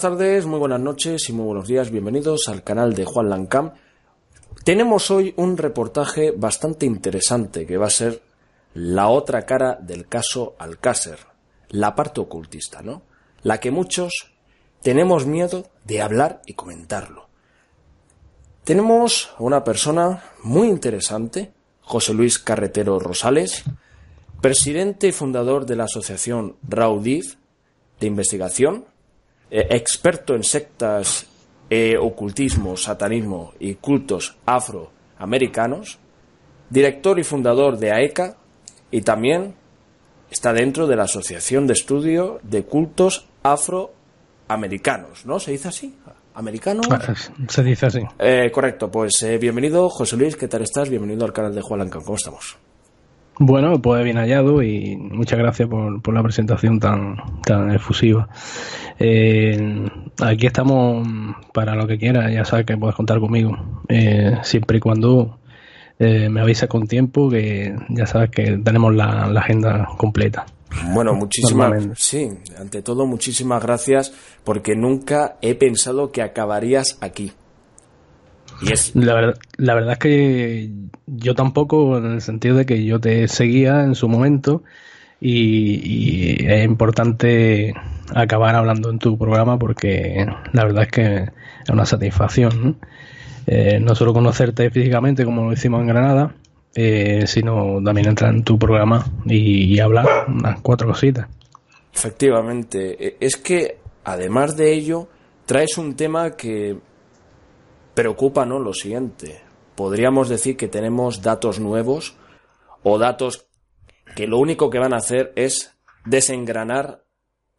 buenas tardes, muy buenas noches y muy buenos días. Bienvenidos al canal de Juan Lancam. Tenemos hoy un reportaje bastante interesante que va a ser la otra cara del caso Alcácer, la parte ocultista, ¿no? La que muchos tenemos miedo de hablar y comentarlo. Tenemos a una persona muy interesante, José Luis Carretero Rosales, presidente y fundador de la asociación Raudif de investigación, eh, experto en sectas, eh, ocultismo, satanismo y cultos afroamericanos, director y fundador de AECA y también está dentro de la Asociación de Estudio de Cultos Afroamericanos, ¿no? ¿Se dice así? ¿Americano? Ah, se dice así. Eh, correcto, pues bienvenido José Luis, ¿qué tal estás? Bienvenido al canal de Juan Lancán, ¿cómo estamos? Bueno, pues bien hallado y muchas gracias por, la presentación tan, tan efusiva. Eh, aquí estamos para lo que quieras, ya sabes que puedes contar conmigo, eh, siempre y cuando eh, me avisa con tiempo, que ya sabes que tenemos la, agenda completa. Bueno, muchísimas sí, ante todo muchísimas gracias porque nunca he pensado que acabarías aquí. La, verdad, la verdad es que yo tampoco, en el sentido de que yo te seguía en su momento y, es importante acabar hablando en tu programa porque la verdad es que es una satisfacción. ¿no? Eh, solo conocerte físicamente como lo hicimos en Granada, eh, sino también entrar en tu programa y, hablar unas cuatro cositas. Efectivamente, e, es que además de ello, traes un tema que preocupa ¿no? lo siguiente. Podríamos decir que tenemos datos nuevos o datos que lo único que van a hacer es desengranar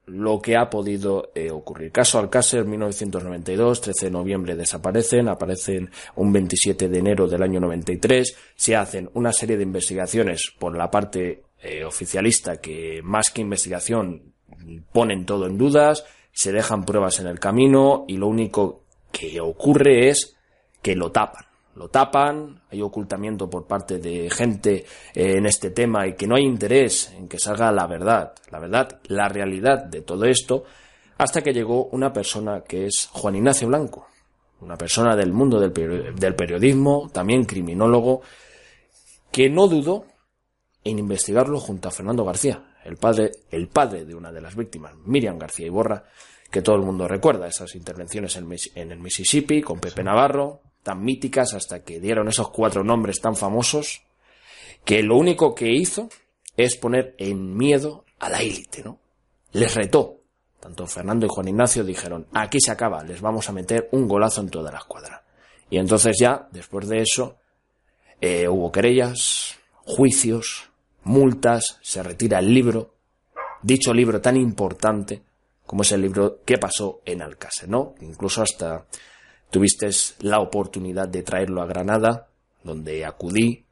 lo que ha podido eh, ocurrir. Caso Alcácer, 1992, 13 de noviembre desaparecen, aparecen un 27 de enero del año 93, se hacen una serie de investigaciones por la parte eh, oficialista que más que investigación ponen todo en dudas, se dejan pruebas en el camino y lo único que ocurre es que lo tapan. Lo tapan, hay ocultamiento por parte de gente eh, en este tema y que no hay interés en que salga la verdad, la verdad, la realidad de todo esto, hasta que llegó una persona que es Juan Ignacio Blanco, una persona del mundo del, periodismo, también criminólogo, que no dudó en investigarlo junto a Fernando García, el padre, el padre de una de las víctimas, Miriam García Iborra, que todo el mundo recuerda, esas intervenciones en, el Mississippi con Pepe Navarro, tan míticas hasta que dieron esos cuatro nombres tan famosos, que lo único que hizo es poner en miedo a la élite, ¿no? Les retó. Tanto Fernando y Juan Ignacio dijeron, aquí se acaba, les vamos a meter un golazo en toda la escuadra. Y entonces ya, después de eso, eh, hubo querellas, juicios, multas, se retira el libro, dicho libro tan importante como es el libro ¿Qué pasó en Alcácer? ¿no? Incluso hasta tuviste la oportunidad de traerlo a Granada, donde acudí,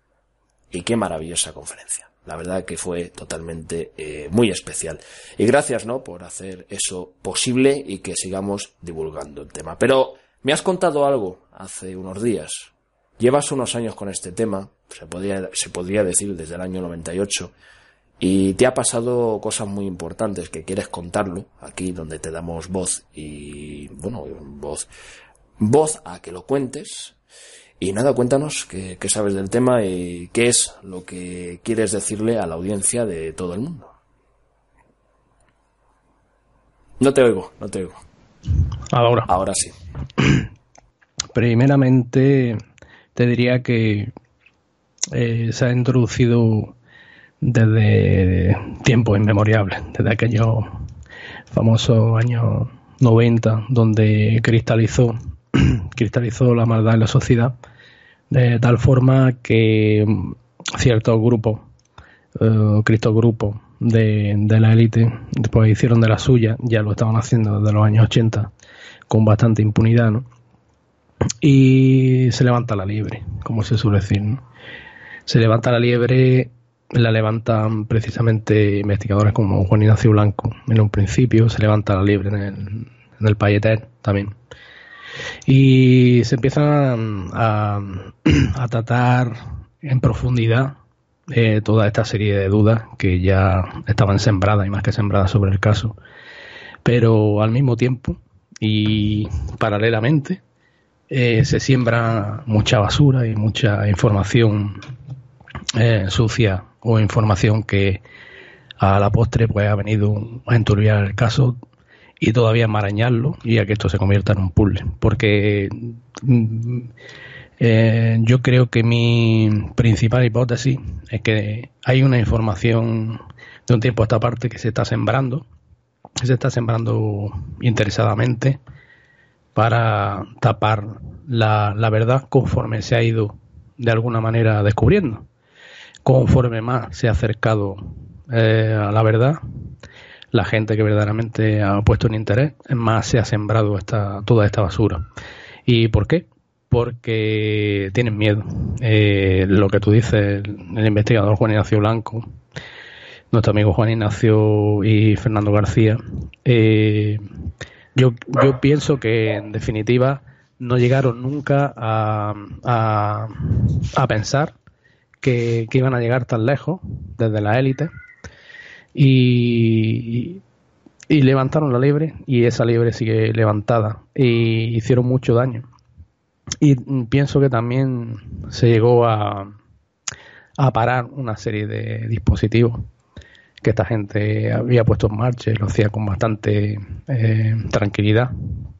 y qué maravillosa conferencia. La verdad que fue totalmente eh, muy especial. Y gracias, ¿no? Por hacer eso posible y que sigamos divulgando el tema. Pero me has contado algo hace unos días. Llevas unos años con este tema, se podría, se podría decir desde el año 98, y te ha pasado cosas muy importantes que quieres contarlo aquí donde te damos voz y bueno voz voz a que lo cuentes. Y nada cuéntanos qué, sabes del tema y qué es lo que quieres decirle a la audiencia de todo el mundo. No te oigo no te oigo. Ahora ahora sí. Primeramente te diría que eh, se ha introducido desde tiempos inmemoriales, desde aquellos famosos años 90, donde cristalizó, cristalizó la maldad en la sociedad, de tal forma que ciertos grupos, eh, grupos de, de, la élite, después hicieron de la suya, ya lo estaban haciendo desde los años 80, con bastante impunidad, ¿no? Y se levanta la liebre, como se suele decir, Se levanta la liebre la levantan precisamente investigadores como Juan Ignacio Blanco en un principio, se levanta la libre en el, en el también. Y se empiezan a, a tratar en profundidad eh, toda esta serie de dudas que ya estaban sembradas y más que sembradas sobre el caso. Pero al mismo tiempo y paralelamente eh, se siembra mucha basura y mucha información eh, sucia o información que a la postre pues ha venido a enturbiar el caso y todavía enmarañarlo y a que esto se convierta en un puzzle. Porque mm, eh, yo creo que mi principal hipótesis es que hay una información de un tiempo a esta parte que se está sembrando, que se está sembrando interesadamente para tapar la, la verdad conforme se ha ido de alguna manera descubriendo. Conforme más se ha acercado eh, a la verdad, la gente que verdaderamente ha puesto un interés, más se ha sembrado esta, toda esta basura. ¿Y por qué? Porque tienen miedo. Eh, lo que tú dices, el investigador Juan Ignacio Blanco, nuestro amigo Juan Ignacio y Fernando García, eh, yo, pienso que en definitiva no llegaron nunca a pensar que, iban a llegar tan lejos desde la élite y, levantaron la liebre y esa liebre sigue levantada y hicieron mucho daño. Y pienso que también se llegó a, a parar una serie de dispositivos que esta gente había puesto en marcha y lo hacía con bastante eh, tranquilidad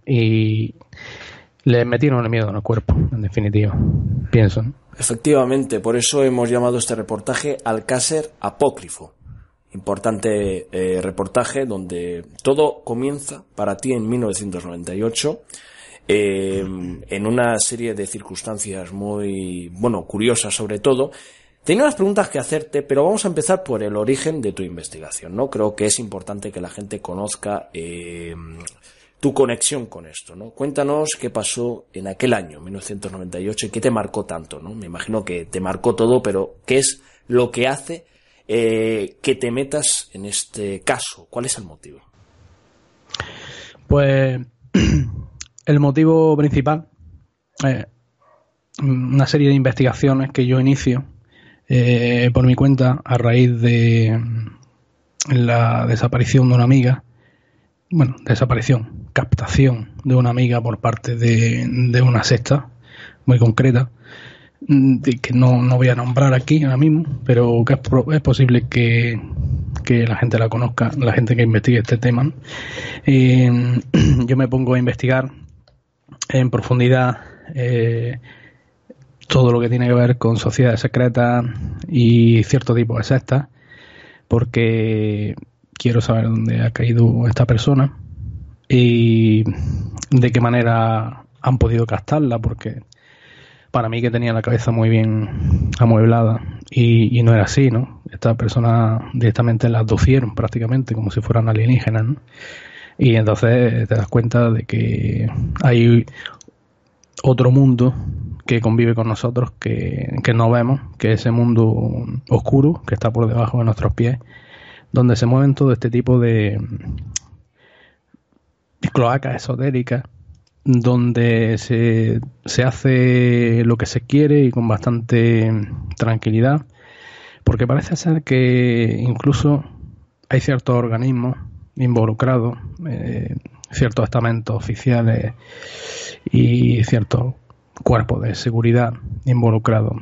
y le metieron el miedo en el cuerpo, en definitiva, pienso. Efectivamente, por eso hemos llamado este reportaje Alcácer Apócrifo importante eh, reportaje donde todo comienza para ti en 1998 eh, en una serie de circunstancias muy, bueno, curiosas sobre todo. Tenía unas preguntas que hacerte, pero vamos a empezar por el origen de tu investigación, ¿no? Creo que es importante que la gente conozca eh, tu conexión con esto, ¿no? Cuéntanos qué pasó en aquel año, 1998, y qué te marcó tanto, ¿no? Me imagino que te marcó todo, pero ¿qué es lo que hace eh, que te metas en este caso? ¿Cuál es el motivo? Pues el motivo principal es una serie de investigaciones que yo inicio eh, por mi cuenta a raíz de la desaparición de una amiga, bueno, desaparición, captación de una amiga por parte de, una secta muy concreta, Mm, que no, no voy a nombrar aquí ahora mismo, pero que es, posible que, la gente la conozca, la gente que investigue este tema. Eh, yo me pongo a investigar en profundidad eh, todo lo que tiene que ver con sociedades secretas y cierto tipo de sectas, porque quiero saber dónde ha caído esta persona y de qué manera han podido captarla, porque para mí que tenía la cabeza muy bien amueblada y, no era así, ¿no? Esta persona directamente la aducieron prácticamente como si fueran alienígenas, ¿no? Y entonces te das cuenta de que hay otro mundo que convive con nosotros que, que no vemos, que es ese mundo oscuro que está por debajo de nuestros pies, donde se mueven todo este tipo de cloacas esotéricas donde se, se hace lo que se quiere y con bastante tranquilidad, porque parece ser que incluso hay ciertos organismos involucrados, eh, ciertos estamentos oficiales y ciertos cuerpos de seguridad involucrados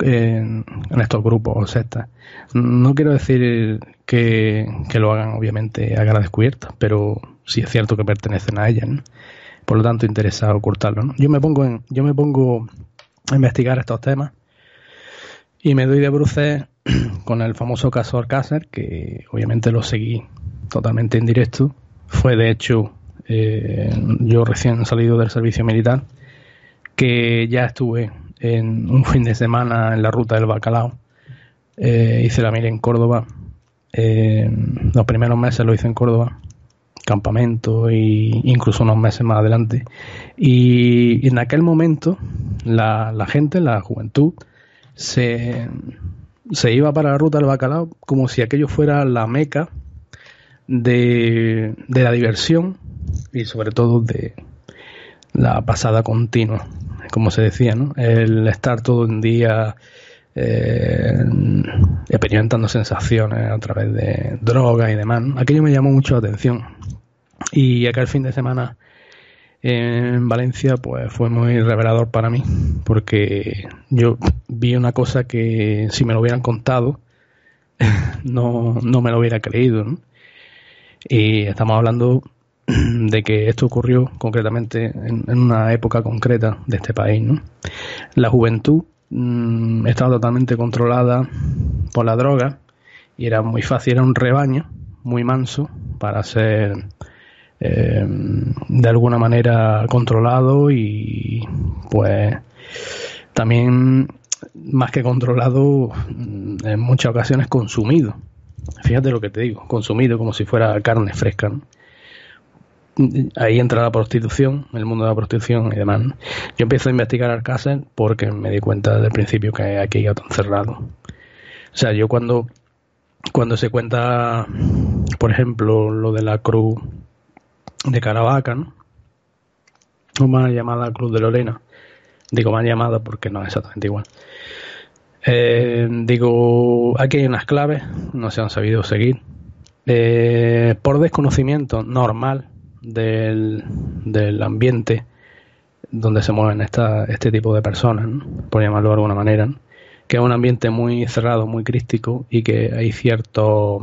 en, estos grupos o sectas. No quiero decir que, que, lo hagan obviamente a cara descubierta, pero sí es cierto que pertenecen a ellas por lo tanto interesa ocultarlo. Yo me pongo en, yo me pongo a investigar estos temas y me doy de bruces con el famoso caso Alcácer, que obviamente lo seguí totalmente en directo. Fue de hecho eh, yo recién salido del servicio militar, que ya estuve en un fin de semana en la ruta del Bacalao. Eh, hice la mira en Córdoba. Eh, los primeros meses lo hice en Córdoba campamento e incluso unos meses más adelante. Y, en aquel momento la, gente, la juventud, se, se iba para la ruta del bacalao como si aquello fuera la meca de, de la diversión y sobre todo de la pasada continua, como se decía, ¿no? El estar todo un día eh, experimentando sensaciones a través de drogas y demás. Aquello me llamó mucho la atención. Y acá el fin de semana en Valencia, pues fue muy revelador para mí, porque yo vi una cosa que si me lo hubieran contado, no, no me lo hubiera creído. Y estamos hablando de que esto ocurrió concretamente en, una época concreta de este país. ¿no? La juventud mm, estaba totalmente controlada por la droga y era muy fácil, era un rebaño muy manso para ser eh, de alguna manera controlado y pues también más que controlado en muchas ocasiones consumido. Fíjate lo que te digo consumido como si fuera carne fresca ahí entra la prostitución el mundo de la prostitución y demás yo empiezo a investigar Alcácer porque me di cuenta desde el principio que aquí iba tan cerrado. O sea yo cuando cuando se cuenta por ejemplo lo de la cruz de Caravaca, ¿no? O más llamada Cruz de Lorena. Digo más llamada porque no es exactamente igual. Eh, digo, aquí hay unas claves, no se han sabido seguir. Eh, por desconocimiento normal del, del, ambiente donde se mueven esta, este tipo de personas, por llamarlo de alguna manera, que es un ambiente muy cerrado, muy crístico y que hay cierto,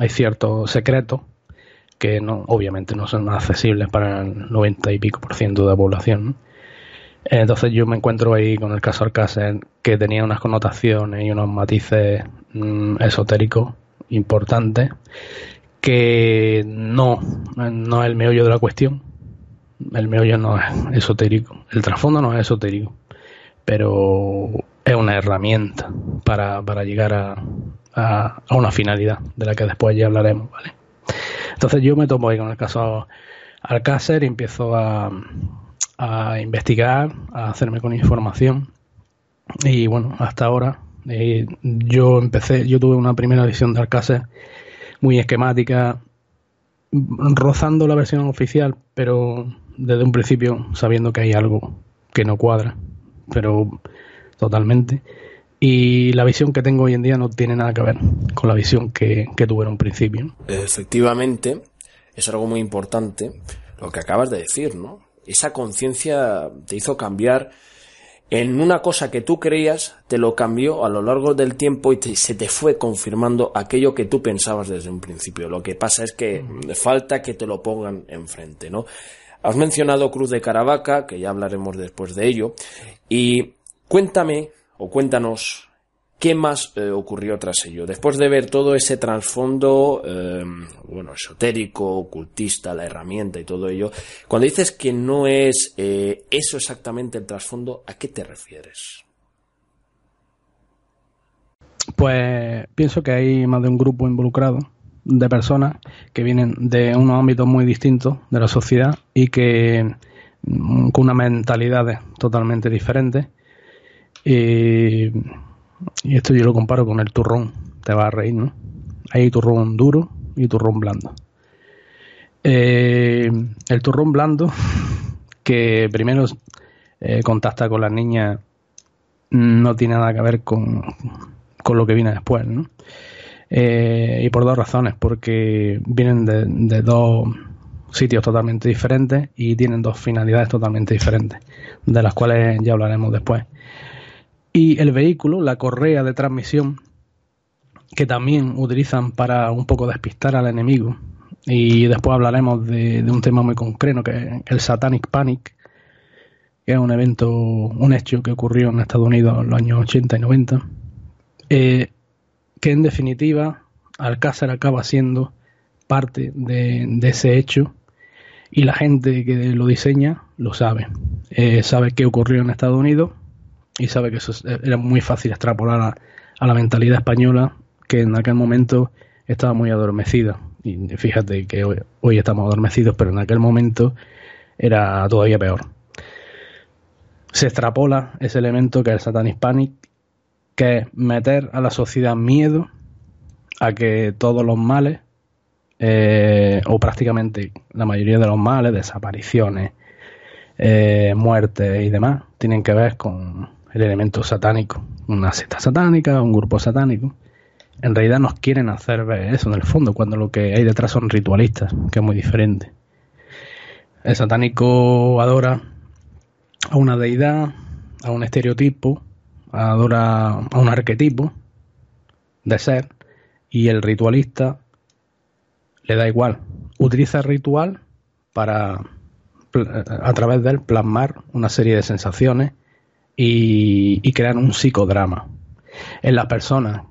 hay ciertos secretos que no, obviamente no son accesibles para el 90 y pico por ciento de la población. Entonces yo me encuentro ahí con el caso Alcácer que tenía unas connotaciones y unos matices mm, esotéricos importantes que no, no es el meollo de la cuestión. El meollo no es esotérico, el trasfondo no es esotérico, pero es una herramienta para, para llegar a, a, a una finalidad de la que después ya hablaremos, ¿vale? Entonces yo me tomo ahí con el caso Alcácer y empiezo a, investigar, a hacerme con información. Y bueno, hasta ahora eh, yo empecé, yo tuve una primera visión de Alcácer muy esquemática, rozando la versión oficial, pero desde un principio sabiendo que hay algo que no cuadra, pero totalmente. Y la visión que tengo hoy en día no tiene nada que ver con la visión que, tuve en un principio. Efectivamente, es algo muy importante lo que acabas de decir, ¿no? Esa conciencia te hizo cambiar en una cosa que tú creías, te lo cambió a lo largo del tiempo y se te fue confirmando aquello que tú pensabas desde un principio. Lo que pasa es que falta que te lo pongan enfrente, ¿no? Has mencionado Cruz de Caravaca, que ya hablaremos después de ello, y cuéntame o cuéntanos qué más eh, ocurrió tras ello. Después de ver todo ese trasfondo, em, bueno, esotérico, ocultista, la herramienta y todo ello, cuando dices que no es eh, eso exactamente el trasfondo, ¿a qué te refieres? Pues pienso que hay más de un grupo involucrado de personas que vienen de unos ámbitos muy distintos de la sociedad y que mm, con una mentalidad totalmente y esto yo lo comparo con el turrón, te va a reír, ¿no? Hay turrón duro y turrón blando. Eh, el turrón blando, que primero eh, contacta con las niñas, no tiene nada que ver con, lo que viene después, ¿no? Eh, y por dos razones, porque vienen de, dos sitios totalmente diferentes y tienen dos finalidades totalmente diferentes, de las cuales ya hablaremos después y el vehículo, la correa de transmisión, que también utilizan para un poco despistar al enemigo. Y después hablaremos de, un tema muy concreto, que es el Satanic Panic, que es un evento, un hecho que ocurrió en Estados Unidos en los años 80 y 90, eh, que en definitiva Alcázar acaba siendo parte de, ese hecho y la gente que lo diseña lo sabe. Eh, sabe qué ocurrió en Estados Unidos y sabe que eso era muy fácil extrapolar a, la mentalidad española que en aquel momento estaba muy adormecida. Y fíjate que hoy, estamos adormecidos, pero en aquel momento era todavía peor. Se extrapola ese elemento que es el Satanic Panic, que es meter a la sociedad miedo a que todos los males, eh, o prácticamente la mayoría de los males, desapariciones, eh, muertes y demás, tienen que ver con, el elemento satánico, una secta satánica, un grupo satánico. En realidad nos quieren hacer ver eso en el fondo, cuando lo que hay detrás son ritualistas, que es muy diferente. El satánico adora a una deidad, a un estereotipo, adora a un arquetipo de ser y el ritualista le da igual. Utiliza el ritual para a través de él plasmar una serie de sensaciones y, y crear un psicodrama. En las personas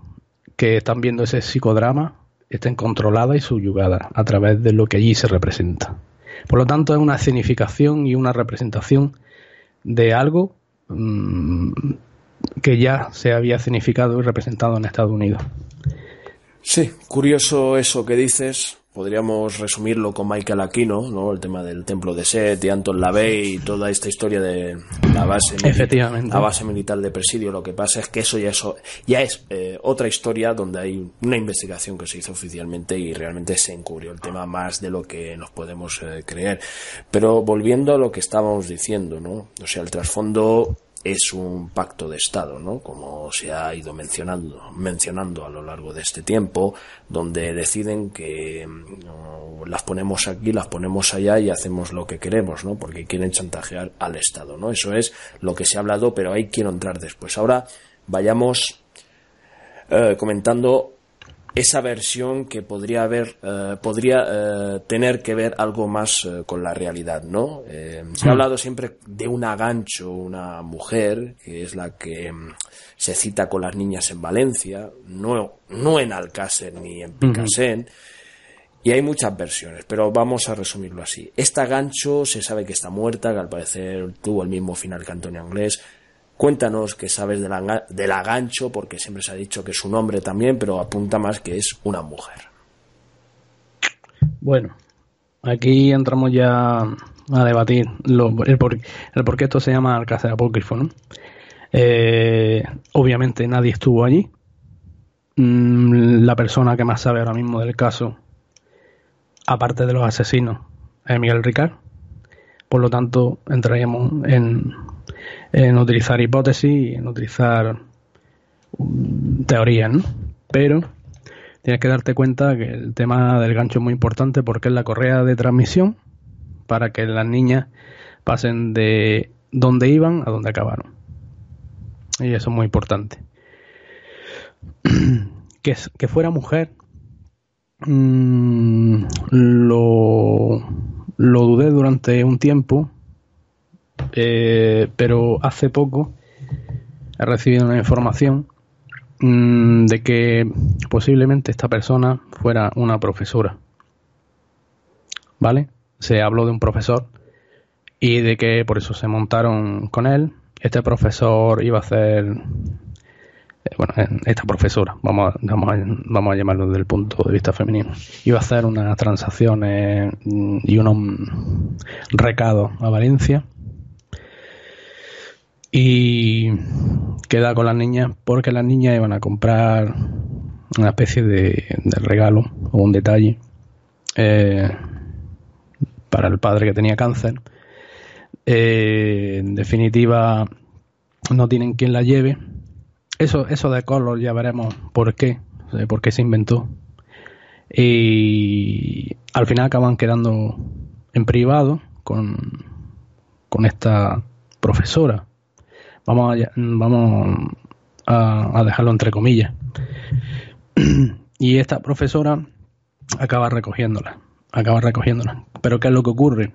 que están viendo ese psicodrama estén controladas y subyugadas a través de lo que allí se representa. Por lo tanto, es una escenificación y una representación de algo mmm, que ya se había escenificado y representado en Estados Unidos. Sí, curioso eso que dices. Podríamos resumirlo con Michael Aquino, ¿no? El tema del templo de Set y Anton LaVey y toda esta historia de la base, Efectivamente. la base militar de presidio. Lo que pasa es que eso ya, es eh, otra historia donde hay una investigación que se hizo oficialmente y realmente se encubrió el tema más de lo que nos podemos eh, creer. Pero volviendo a lo que estábamos diciendo, ¿no? O sea, el trasfondo es un pacto de Estado, ¿no? Como se ha ido mencionando, mencionando a lo largo de este tiempo, donde deciden que no, las ponemos aquí, las ponemos allá y hacemos lo que queremos, ¿no? Porque quieren chantajear al Estado, ¿no? Eso es lo que se ha hablado, pero ahí quiero entrar después. Ahora vayamos eh, comentando esa versión que podría haber eh, podría eh, tener que ver algo más eh, con la realidad no se ha hablado siempre de un agancho una mujer que es la que mm, se cita con las niñas en Valencia no no en Alcácer ni en Picasen uh -huh. Y hay muchas versiones, pero vamos a resumirlo así. Esta gancho se sabe que está muerta, que al parecer tuvo el mismo final que Antonio Anglés, Cuéntanos qué sabes de la, de la gancho, porque siempre se ha dicho que es un hombre también, pero apunta más que es una mujer. Bueno, aquí entramos ya a debatir el, por, el, qué esto se llama Alcácer Apócrifo. ¿no? Eh, obviamente nadie estuvo allí. Mm, la persona que más sabe ahora mismo del caso, aparte de los asesinos, es Miguel Ricard. Por lo tanto, entraríamos en, en utilizar hipótesis en utilizar teorías, ¿no? Pero tienes que darte cuenta que el tema del gancho es muy importante porque es la correa de transmisión para que las niñas pasen de donde iban a donde acabaron. Y eso es muy importante. que, que fuera mujer mmm, lo, lo dudé durante un tiempo eh, pero hace poco he recibido una información mmm, de que posiblemente esta persona fuera una profesora. ¿Vale? Se habló de un profesor y de que por eso se montaron con él. Este profesor iba a hacer, eh, bueno, esta profesora, vamos vamos, vamos a llamarlo desde el punto de vista femenino, iba a hacer unas transacciones y unos recados a Valencia y queda con las niñas porque las niñas iban a comprar una especie de, regalo o un detalle eh, para el padre que tenía cáncer. Eh, en definitiva, no tienen quien la lleve. Eso, eso de color ya veremos por qué, por qué se inventó. Y al final acaban quedando en privado con, con esta profesora Vamos a, vamos a, dejarlo entre comillas. y esta profesora acaba recogiéndola. Acaba recogiéndola. Pero ¿qué es lo que ocurre?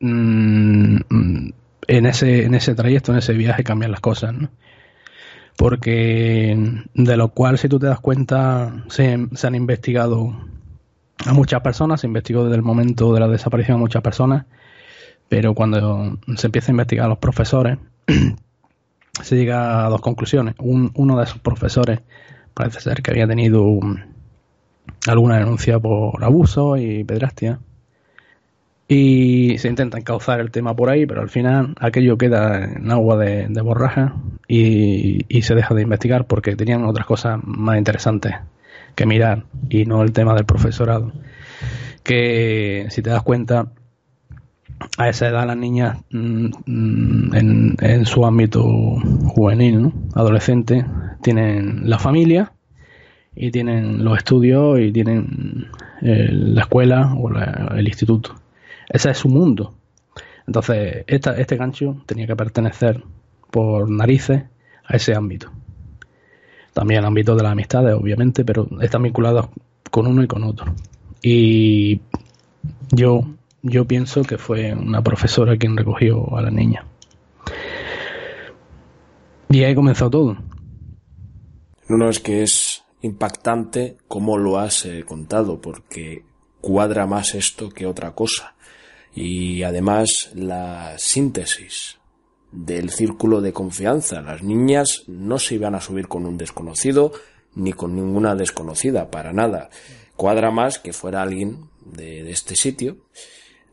Mm, en ese, en ese trayecto, en ese viaje cambian las cosas, ¿no? Porque de lo cual, si tú te das cuenta, se, se, han investigado a muchas personas, se investigó desde el momento de la desaparición a muchas personas, pero cuando se empieza a investigar a los profesores, se llega a dos conclusiones. Un, uno de esos profesores parece ser que había tenido un, alguna denuncia por abuso y pedrastia. Y se intenta encauzar el tema por ahí, pero al final aquello queda en agua de, borraja y, se deja de investigar porque tenían otras cosas más interesantes que mirar y no el tema del profesorado. Que si te das cuenta, a esa edad las niñas mm, en, en, su ámbito juvenil, adolescente, tienen la familia y tienen los estudios y tienen eh, la escuela o el instituto. Ese es su mundo. Entonces, esta, este gancho tenía que pertenecer por narices a ese ámbito. También al ámbito de las amistades, obviamente, pero están vinculados con uno y con otro. Y yo, yo pienso que fue una profesora quien recogió a la niña. Y ahí comenzó todo. No, es que es impactante cómo lo has eh, contado, porque cuadra más esto que otra cosa. Y además la síntesis del círculo de confianza. Las niñas no se iban a subir con un desconocido ni con ninguna desconocida, para nada. Cuadra más que fuera alguien de, este sitio,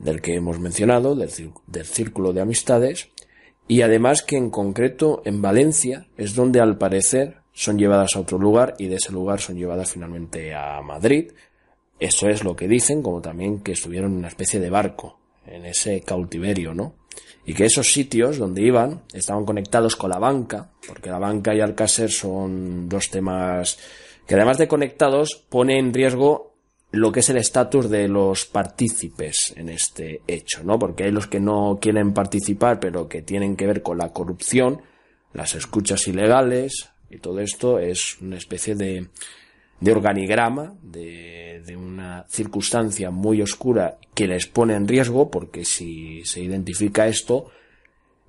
del que hemos mencionado, del, del círculo de amistades, y además que en concreto en Valencia es donde al parecer son llevadas a otro lugar y de ese lugar son llevadas finalmente a Madrid. Eso es lo que dicen, como también que estuvieron en una especie de barco, en ese cautiverio, ¿no? Y que esos sitios donde iban estaban conectados con la banca, porque la banca y Alcácer son dos temas que además de conectados pone en riesgo lo que es el estatus de los partícipes en este hecho, ¿no? Porque hay los que no quieren participar, pero que tienen que ver con la corrupción, las escuchas ilegales, y todo esto es una especie de, de organigrama, de, de una circunstancia muy oscura que les pone en riesgo, porque si se identifica esto,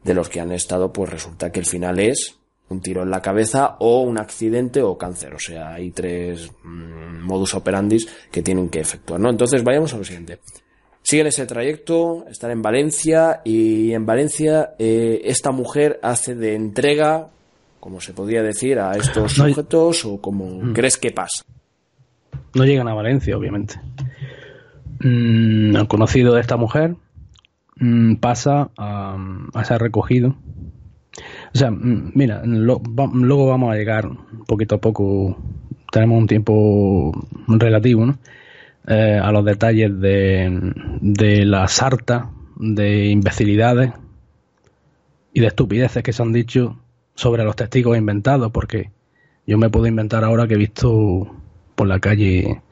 de los que han estado, pues resulta que el final es un tiro en la cabeza o un accidente o cáncer. O sea, hay tres mm, modus operandis que tienen que efectuar, ¿no? Entonces, vayamos a lo siguiente. Siguen ese trayecto, están en Valencia y en Valencia eh, esta mujer hace de entrega, como se podría decir, a estos sujetos o como mm. crees que pasa. No llegan a Valencia, obviamente. Mm, el conocido de esta mujer pasa a, a ser recogido o sea, mira, luego vamos a llegar poquito a poco, tenemos un tiempo relativo, ¿no? Eh, a los detalles de, de la sarta de imbecilidades y de estupideces que se han dicho sobre los testigos inventados, porque yo me puedo inventar ahora que he visto por la calle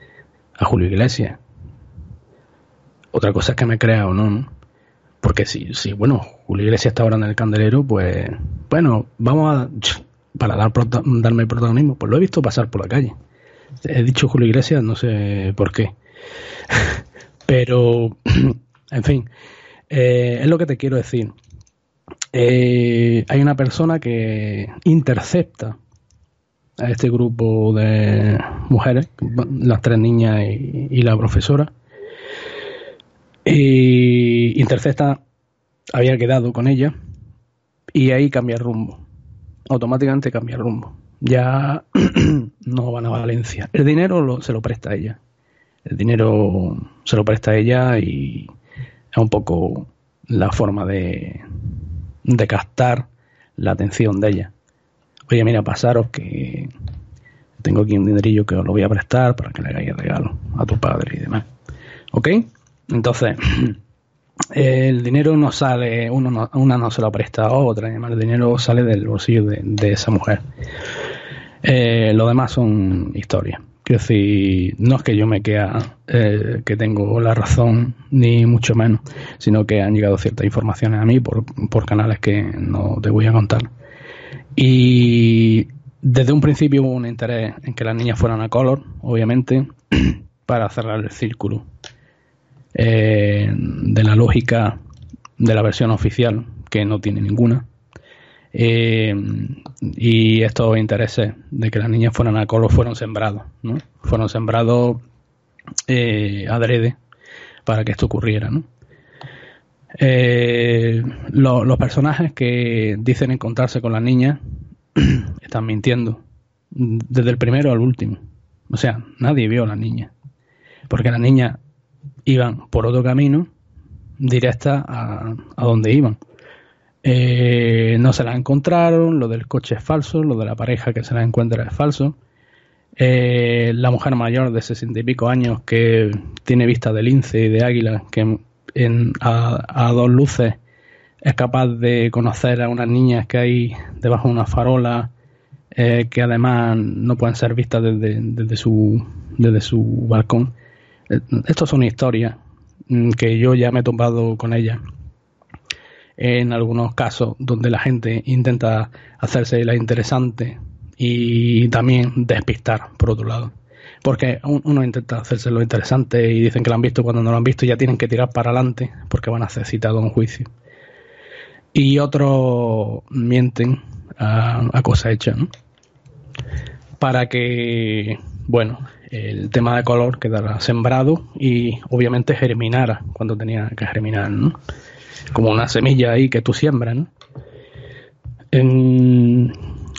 a Julio Iglesias. Otra cosa es que me crea o no, ¿no? Porque si, si, bueno, Julio Iglesias está ahora en el candelero, pues, bueno, vamos a, para dar, darme protagonismo, pues lo he visto pasar por la calle. He dicho Julio Iglesias, no sé por qué. Pero, en fin, eh, es lo que te quiero decir. Eh, hay una persona que intercepta a este grupo de mujeres, las tres niñas y la profesora, y Intercepta había quedado con ella y ahí cambia el rumbo. Automáticamente cambia el rumbo. Ya no van a Valencia. El dinero se lo presta a ella. El dinero se lo presta a ella y es un poco la forma de, de captar la atención de ella. Oye, mira, pasaros que tengo aquí un dinerillo que os lo voy a prestar para que le hagáis regalo a tu padre y demás. ¿Ok? Entonces, el dinero no sale, uno no, una no se lo presta a otra, además el dinero sale del bolsillo de, esa mujer. Eh, lo demás son historias. Quiero decir, no es que yo me queda eh, que tengo la razón, ni mucho menos, sino que han llegado ciertas informaciones a mí por, por canales que no te voy a contar. Y desde un principio hubo un interés en que las niñas fueran a color, obviamente, para cerrar el círculo eh, de la lógica de la versión oficial, que no tiene ninguna. Eh, y estos intereses de que las niñas fueran a color fueron sembrados, ¿no? Fueron sembrados eh, adrede para que esto ocurriera, los personajes que dicen encontrarse con las niñas están mintiendo desde el primero al último. O sea, nadie vio a las niñas. Porque las niñas iban por otro camino directa a, a donde iban. Eh, no se la encontraron, lo del coche es falso, lo de la pareja que se la encuentra es falso. Eh, la mujer mayor de sesenta y pico años que tiene vista de lince y de águila, que en, a, dos luces es capaz de conocer a unas niñas que hay debajo de una farola, eh, que además no pueden ser vistas desde, desde, su, desde su balcón. Estas son historias mm, que yo ya me he tomado con ellas. en algunos casos donde la gente intenta hacerse la interesante y también despistar, por otro lado. Porque uno intenta hacerse lo interesante y dicen que lo han visto cuando no lo han visto y ya tienen que tirar para adelante porque van a ser citados en juicio. Y otros mienten a, a cosa hecha, ¿no? Para que, bueno, el tema de color quedara sembrado y obviamente germinara cuando tenía que germinar, ¿no? Como una semilla ahí que tú siembras, ¿no?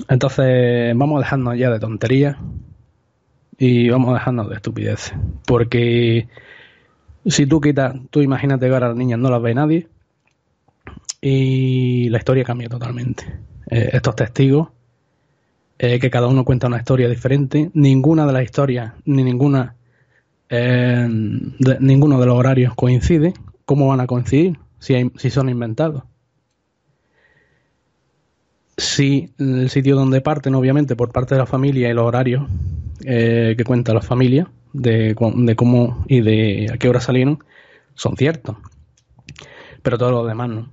entonces vamos a dejarnos ya de tonterías y vamos a dejarnos de estupideces. Porque si tú quitas, tú imagínate que ahora las niñas no las ve nadie y la historia cambia totalmente. Eh, estos testigos eh, que cada uno cuenta una historia diferente. Ninguna de las historias, ni ninguna, eh, de, ninguno de los horarios coincide. ¿Cómo van a coincidir si, si son inventados? Si el sitio donde parten, obviamente, por parte de la familia y los horarios eh, que cuenta la familia, de, de cómo y de a qué hora salieron, son ciertos. Pero todo lo demás no.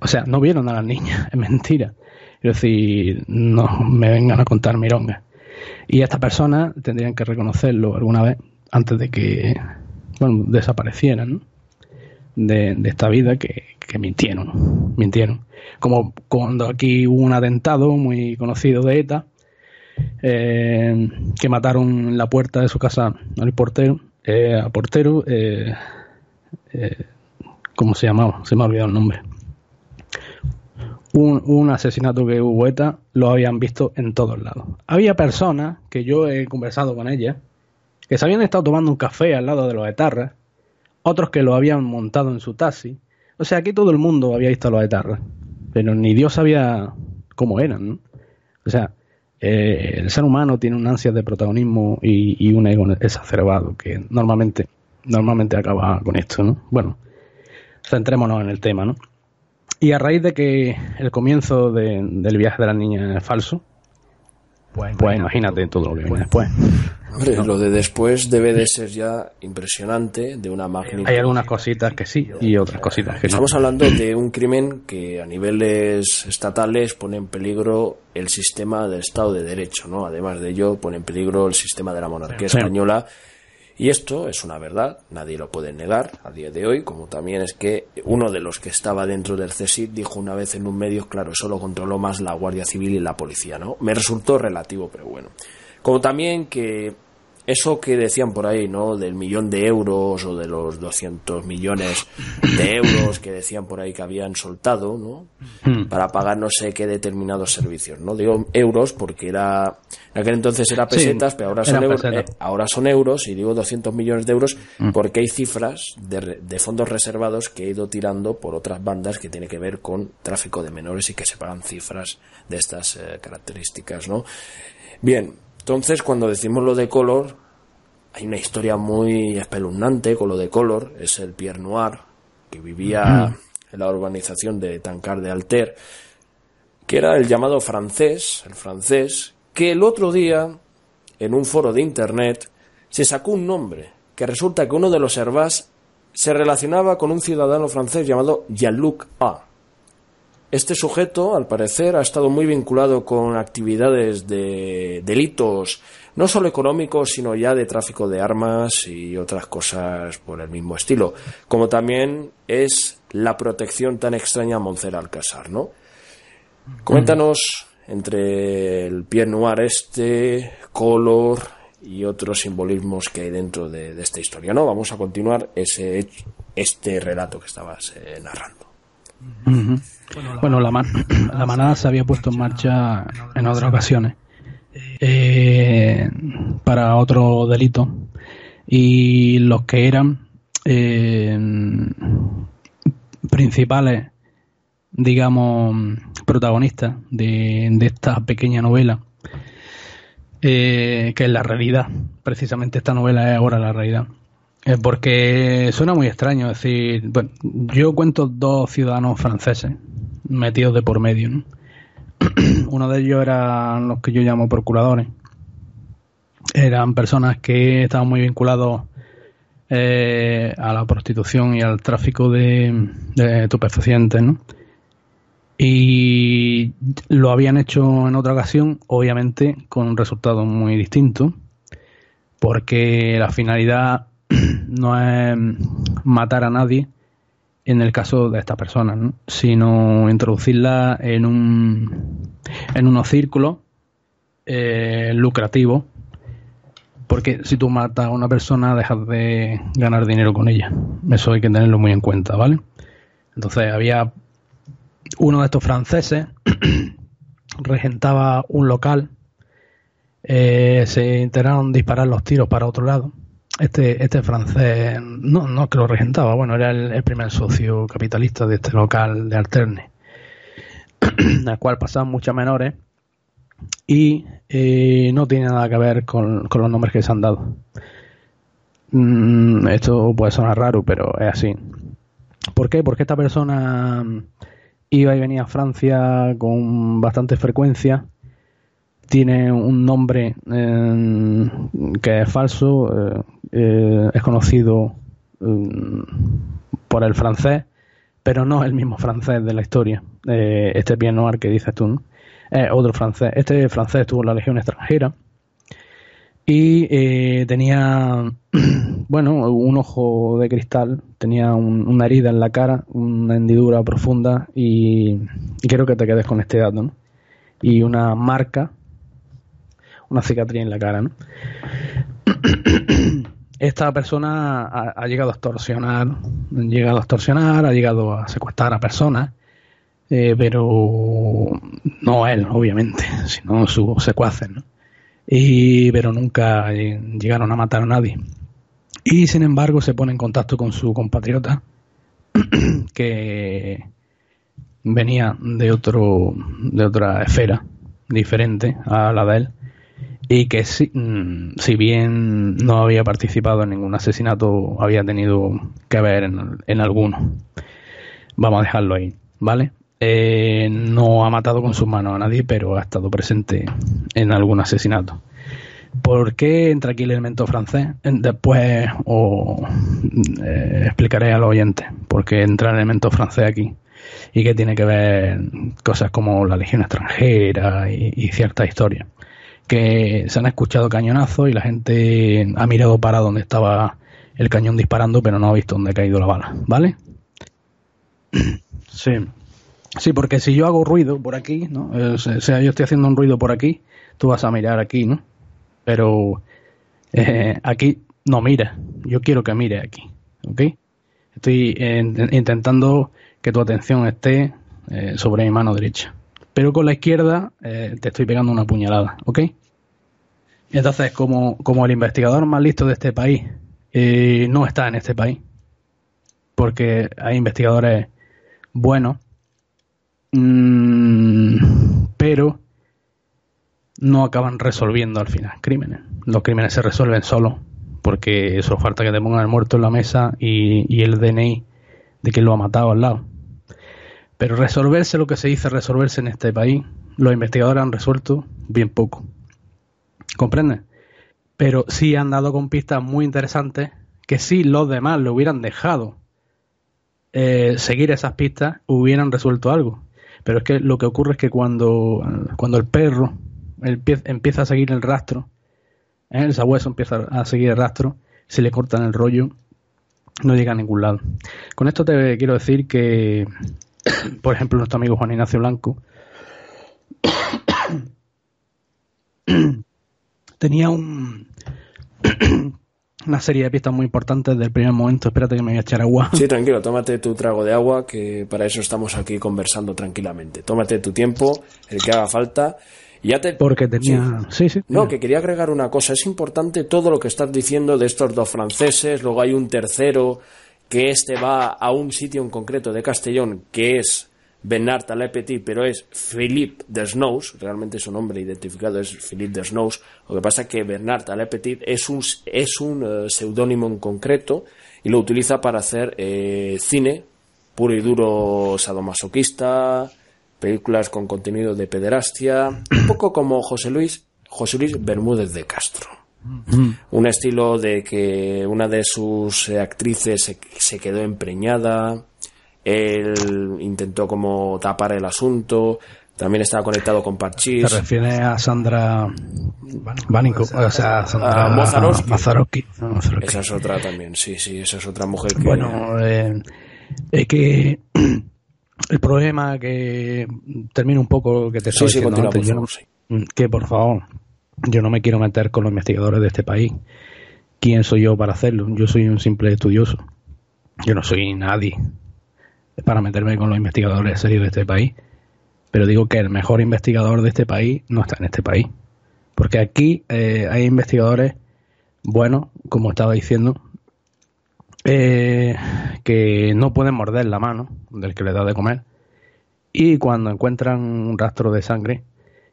o sea, no vieron a las niñas, es mentira. Es decir, no me vengan a contar mirongas. Y estas personas tendrían que reconocerlo alguna vez antes de que bueno, desaparecieran de, esta vida que, mintieron, mintieron. Como cuando aquí hubo un atentado muy conocido de ETA, eh, que mataron en la puerta de su casa al portero, eh, a portero, eh, eh, ¿cómo se llamaba? Se me ha olvidado el nombre un, asesinato que hubo ETA lo habían visto en todos lados. Había personas que yo he conversado con ellas que se habían estado tomando un café al lado de los etarras, otros que lo habían montado en su taxi. O sea, aquí todo el mundo había visto a los etarras, pero ni Dios sabía cómo eran. O sea, eh, el ser humano tiene un ansia de protagonismo y, y, un ego exacerbado que normalmente, normalmente acaba con esto, ¿no? Bueno, centrémonos en el tema, ¿no? Y a raíz de que el comienzo del viaje de la niña es falso, pues, pues imagínate todo lo que viene después. Hombre, lo de después debe de ser ya impresionante, de una magnitud. Hay algunas cositas que sí y otras cositas que Estamos hablando de un crimen que a niveles estatales pone en peligro el sistema del Estado de Derecho, ¿no? Además de ello, pone en peligro el sistema de la monarquía española y esto es una verdad, nadie lo puede negar a día de hoy, como también es que uno de los que estaba dentro del CSIC dijo una vez en un medio, claro, eso lo controló más la Guardia Civil y la policía, ¿no? Me resultó relativo, pero bueno. Como también que eso que decían por ahí, ¿no? Del millón de euros o de los 200 millones de euros que decían por ahí que habían soltado, ¿no? Hmm. Para pagar no sé qué determinados servicios, ¿no? Digo euros porque era, en aquel entonces era pesetas, pero ahora son, euros, eh, ahora son euros y digo 200 millones de euros hmm. porque hay cifras de, de, fondos reservados que he ido tirando por otras bandas que tiene que ver con tráfico de menores y que se pagan cifras de estas eh, características, ¿no? Bien, entonces, cuando decimos lo de Color, hay una historia muy espeluznante con lo de Color. Es el Pierre Noir, que vivía en la urbanización de Tancard de Alter, que era el llamado francés, el francés, que el otro día, en un foro de internet, se sacó un nombre, que resulta que uno de los herbás se relacionaba con un ciudadano francés llamado Jean-Luc A. Este sujeto, al parecer, ha estado muy vinculado con actividades de delitos, no solo económicos, sino ya de tráfico de armas y otras cosas por el mismo estilo, como también es la protección tan extraña a Montserrat Alcázar, ¿no? Coméntanos entre el pie noir este, color y otros simbolismos que hay dentro de, esta historia, ¿no? Vamos a continuar ese, este relato que estabas eh, narrando. Bueno, la, la, manada se había puesto en marcha en otras ocasiones eh, para otro delito y los que eran eh, principales, digamos, protagonistas de, esta pequeña novela, eh, que es la realidad. Precisamente esta novela es ahora la realidad. porque suena muy extraño decir, bueno, yo cuento dos ciudadanos franceses metidos de por medio. Uno de ellos eran los que yo llamo procuradores. Eran personas que estaban muy vinculados eh, a la prostitución y al tráfico de, de estupefacientes. Y lo habían hecho en otra ocasión, obviamente con un resultado muy distinto, porque la finalidad no es matar a nadie en el caso de estas personas, ¿no? sino introducirla en un en unos círculos eh, lucrativos, porque si tú matas a una persona dejas de ganar dinero con ella. Eso hay que tenerlo muy en cuenta, ¿vale? Entonces había uno de estos franceses regentaba un local, eh, se enteraron disparar los tiros para otro lado. Este, este francés, no, no que lo regentaba, bueno, era el, primer socio capitalista de este local de Alterne, al cual pasaban muchas menores y eh, no tiene nada que ver con, los nombres que se han dado. Mm, esto puede sonar raro, pero es así. ¿Por qué? Porque esta persona iba y venía a Francia con bastante frecuencia. Tiene un nombre eh, que es falso, eh, eh, es conocido por el francés, pero no el mismo francés de la historia. este Pierre Noir que dices tú, otro francés. Este francés estuvo en la Legión extranjera y tenía bueno, un ojo de cristal, tenía una herida en la cara, una hendidura profunda y, quiero que te quedes con este dato. Y una marca, una cicatriz en la cara, ¿no? Esta persona ha, llegado a extorsionar, ha llegado a extorsionar, ha llegado a secuestrar a personas, eh, pero no él, obviamente, sino sus secuaces, ¿no? Y, pero nunca llegaron a matar a nadie. Y sin embargo se pone en contacto con su compatriota que venía de otro de otra esfera diferente a la de él y que si, mm, si bien no había participado en ningún asesinato había tenido que ver en, alguno vamos a dejarlo ahí vale eh, no ha matado con sus manos a nadie pero ha estado presente en algún asesinato ¿Por qué entra aquí el elemento francés? Después os eh, explicaré a los oyentes por qué entra el elemento francés aquí y qué tiene que ver cosas como la legión extranjera y, cierta historia. Que se han escuchado cañonazos y la gente ha mirado para donde estaba el cañón disparando, pero no ha visto dónde ha caído la bala, ¿vale? Sí. Sí, porque si yo hago ruido por aquí, ¿no? O sea, yo estoy haciendo un ruido por aquí, tú vas a mirar aquí, ¿no? pero eh, aquí no mira. Yo quiero que mire aquí, ¿ok? Estoy intentando que tu atención esté eh, sobre mi mano derecha, pero con la izquierda eh, te estoy pegando una puñalada, ¿ok? Entonces, como, como el investigador más listo de este país no está en este país, porque hay investigadores buenos, mmm, pero no acaban resolviendo al final crímenes. Los crímenes se resuelven solo porque eso falta que te pongan el muerto en la mesa y, el DNI de quien lo ha matado al lado. Pero resolverse lo que se dice resolverse en este país, los investigadores han resuelto bien poco. ¿Comprendes? Pero sí han dado con pistas muy interesantes que si los demás le hubieran dejado eh, seguir esas pistas, hubieran resuelto algo. Pero es que lo que ocurre es que cuando, cuando el perro empieza a seguir el rastro, ¿eh? el sabueso empieza a seguir el rastro, se le cortan el rollo, no llega a ningún lado. Con esto te quiero decir que, por ejemplo, nuestro amigo Juan Ignacio Blanco tenía un una serie de pistas muy importantes del primer momento. Espérate que me voy a echar agua. Sí, tranquilo, tómate tu trago de agua, que para eso estamos aquí conversando tranquilamente. Tómate tu tiempo, el que haga falta, ya te... Porque tenía... Sí, sí. no, que quería agregar una cosa. Es importante todo lo que estás diciendo de estos dos franceses. Luego hay un tercero que este va a un sitio en concreto de Castellón que es Bernard Petit, pero es Philippe Desnous, realmente su nombre identificado es Philippe Desnous, lo que pasa es que Bernard Petit es un, es un eh, seudónimo en concreto y lo utiliza para hacer eh, cine puro y duro sadomasoquista, películas con contenido de pederastia, un poco como José Luis, José Luis Bermúdez de Castro. Un estilo de que una de sus actrices se, quedó empreñada, él intentó como tapar el asunto, también estaba conectado con Parchís. Se refiere a Sandra Bánico, o sea, Sandra Mazarowski. Esa es otra también, sí, sí, esa es otra mujer que... Bueno, eh, es que el problema que termino un poco que te estoy diciendo antes, que por favor, yo no me quiero meter con los investigadores de este país. ¿Quién soy yo para hacerlo? Yo soy un simple estudioso. Yo no soy nadie para meterme con los investigadores serios de este país. Pero digo que el mejor investigador de este país no está en este país. Porque aquí eh, hay investigadores buenos, como estaba diciendo, eh, que no pueden morder la mano del que le da de comer. Y cuando encuentran un rastro de sangre,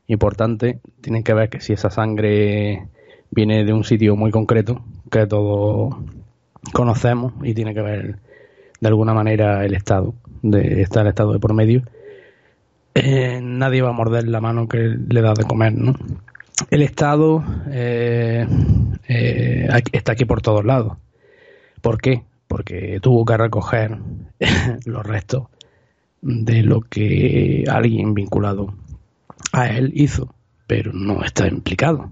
importante, tienen que ver que si esa sangre viene de un sitio muy concreto, que todos conocemos, y tiene que ver de alguna manera el Estado, de está el Estado de por medio, eh, nadie va a morder la mano que le da de comer, ¿no? El Estado eh, eh, está aquí por todos lados. ¿Por qué? Porque tuvo que recoger los restos de lo que alguien vinculado a él hizo, pero no está implicado.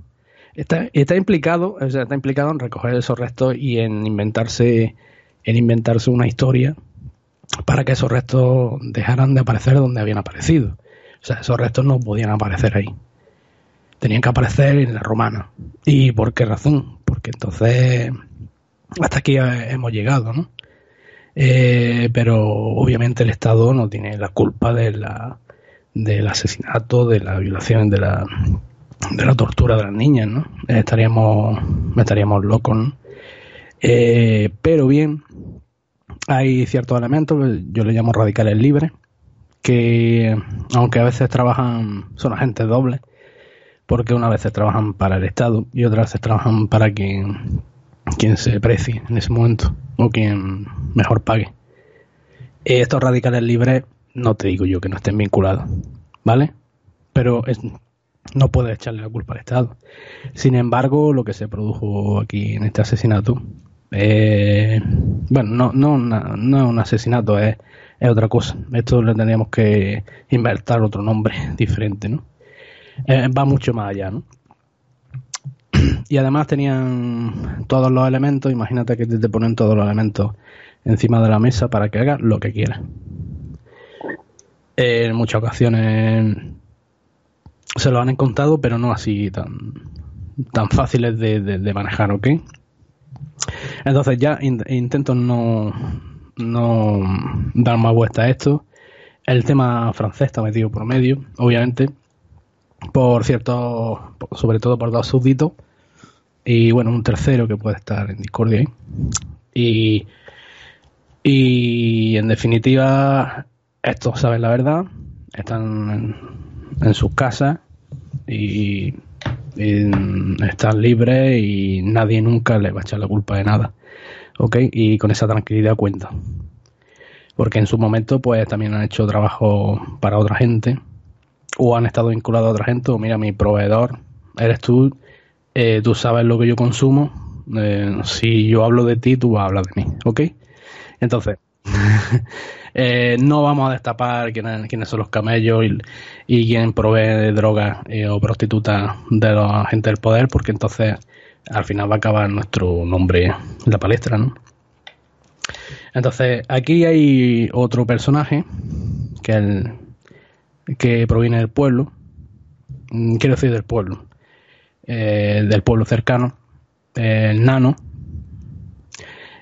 Está, está implicado, o sea, está implicado en recoger esos restos y en inventarse, en inventarse una historia para que esos restos dejaran de aparecer donde habían aparecido. O sea, esos restos no podían aparecer ahí. Tenían que aparecer en la romana. ¿Y por qué razón? Porque entonces hasta aquí hemos llegado, ¿no? Eh, pero obviamente el Estado no tiene la culpa de la, del asesinato, de la violación, de la, de la tortura de las niñas, ¿no? Estaríamos, estaríamos locos, eh, pero bien, hay ciertos elementos, yo le llamo radicales libres, que aunque a veces trabajan, son agentes dobles, porque unas veces trabajan para el Estado y otras veces trabajan para quien, quien se precie en ese momento o quien mejor pague. Estos radicales libres no te digo yo que no estén vinculados, ¿vale? Pero no puedes echarle la culpa al Estado. Sin embargo, lo que se produjo aquí en este asesinato, eh, bueno, no, no, no es un asesinato, es, es, otra cosa. Esto le tendríamos que inventar otro nombre diferente, ¿no? Eh, va mucho más allá, ¿no? Y además tenían todos los elementos, imagínate que te ponen todos los elementos encima de la mesa para que hagas lo que quieras en muchas ocasiones se lo han encontrado, pero no así tan, tan fáciles de, manejar, ¿ok? Entonces ya intento no, no dar más vuelta a esto. El tema francés está metido por medio, obviamente, por cierto, sobre todo por dos súbditos, y bueno, un tercero que puede estar en discordia ahí. Y, y en definitiva, estos saben la verdad, están en, sus casas y, están libres y nadie nunca les va a echar la culpa de nada. ¿Ok? Y con esa tranquilidad cuenta. Porque en su momento, pues también han hecho trabajo para otra gente o han estado vinculados a otra gente. O mira, mi proveedor eres tú, eh, tú sabes lo que yo consumo. Eh, si yo hablo de ti, tú hablar de mí. ¿Ok? Entonces. Eh, no vamos a destapar quiénes, son los camellos y, quién provee drogas eh, o prostitutas de los agentes del poder, porque entonces al final va a acabar nuestro nombre en la palestra, ¿no? Entonces, aquí hay otro personaje que, que proviene del pueblo, mm, quiero decir del pueblo, eh, del pueblo cercano, el nano,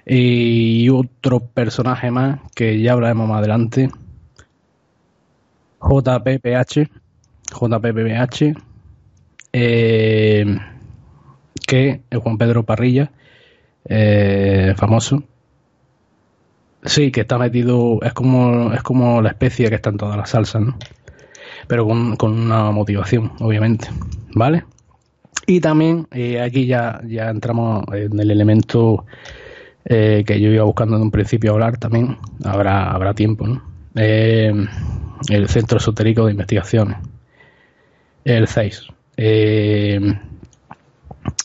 y otro personaje más que ya hablaremos más adelante. JPPH. JPPH. Eh, que es Juan Pedro Parrilla. Eh, famoso. Sí, que está metido. Es como, es como la especie que está en todas las salsas, ¿no? Pero con, con una motivación, obviamente. ¿Vale? Y también eh, aquí ya, ya entramos en el elemento eh, que yo iba buscando en un principio hablar también, habrá, habrá tiempo, ¿no? Eh, el Centro Esotérico de Investigaciones, el CEIS. Eh,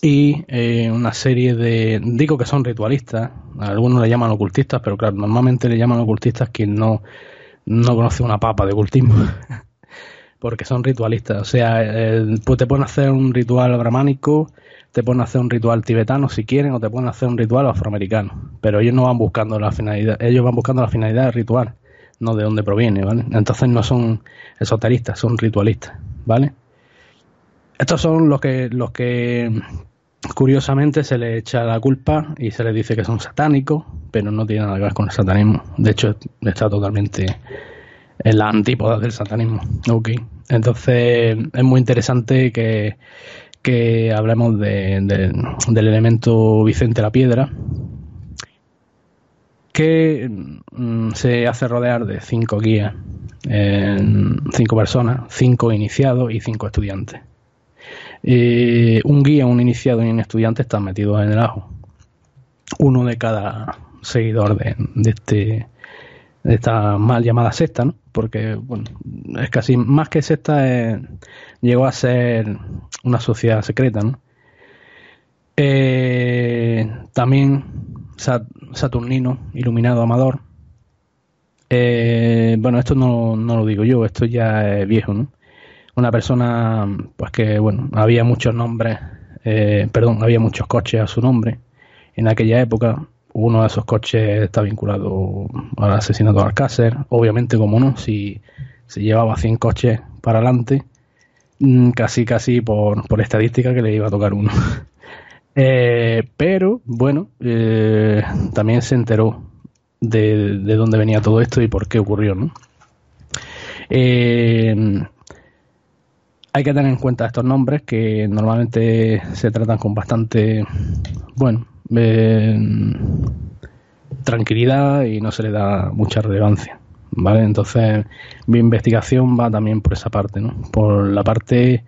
y eh, una serie de, digo que son ritualistas, algunos le llaman ocultistas, pero claro, normalmente le llaman ocultistas quien no, no conoce una papa de ocultismo, porque son ritualistas, o sea, pues te pueden hacer un ritual brahmánico, te pueden hacer un ritual tibetano si quieren, o te pueden hacer un ritual afroamericano, pero ellos no van buscando la finalidad, ellos van buscando la finalidad del ritual, no de dónde proviene, ¿vale? Entonces no son esoteristas, son ritualistas, ¿vale? Estos son los que, los que curiosamente se les echa la culpa y se les dice que son satánicos, pero no tiene nada que ver con el satanismo. De hecho, está totalmente en la antípoda del satanismo. Ok. Entonces, es muy interesante que, que hablemos de, del elemento Vicente la Piedra, que mm, se hace rodear de cinco guías, cinco personas, cinco iniciados y cinco estudiantes. Eh, un guía, un iniciado y un estudiante están metidos en el ajo. Uno de cada seguidor de, este esta mal llamada secta, ¿no? Porque, bueno, es casi más que secta, eh, llegó a ser una sociedad secreta, ¿no? Eh, también Saturnino, iluminado amador. bueno, esto no, no, lo digo yo, esto ya es viejo, ¿no? una persona pues que bueno había muchos nombres eh, perdón había muchos coches a su nombre en aquella época uno de esos coches está vinculado al asesinato de Alcácer. Obviamente como no si se llevaba 100 coches para adelante mm, casi casi por, por estadística que le iba a tocar uno. Eh, pero bueno eh, también se enteró de, de dónde venía todo esto y por qué ocurrió no eh, hay que tener en cuenta estos nombres que normalmente se tratan con bastante, bueno, tranquilidad y no se le da mucha relevancia. ¿Vale? Entonces, mi investigación va también por esa parte, ¿no? Por la parte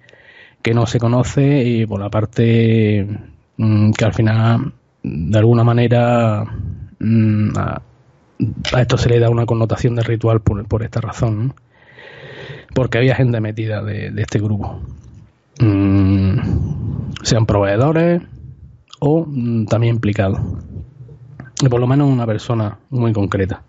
que no se conoce y por la parte mm, que al final, de alguna manera, mm, a, esto se le da una connotación de ritual por, esta razón, porque había gente metida de, este grupo. Mm, sean proveedores o mm, también implicados. Y por lo menos una persona muy concreta,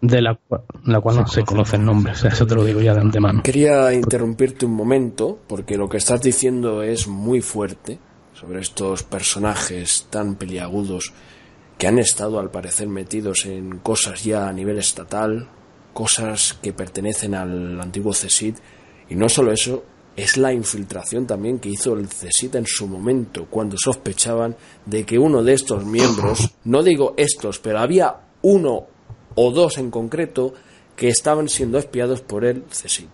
de la, la cual no se conoce el nombre. eso te lo digo ya de antemano. Quería interrumpirte un momento, porque lo que estás diciendo es muy fuerte sobre estos personajes tan peliagudos que han estado al parecer metidos en cosas ya a nivel estatal, cosas que pertenecen al antiguo CESID. Y no solo eso, es la infiltración también que hizo el CESID en su momento, cuando sospechaban de que uno de estos miembros, no digo estos, pero había uno o dos en concreto que estaban siendo espiados por el CESID.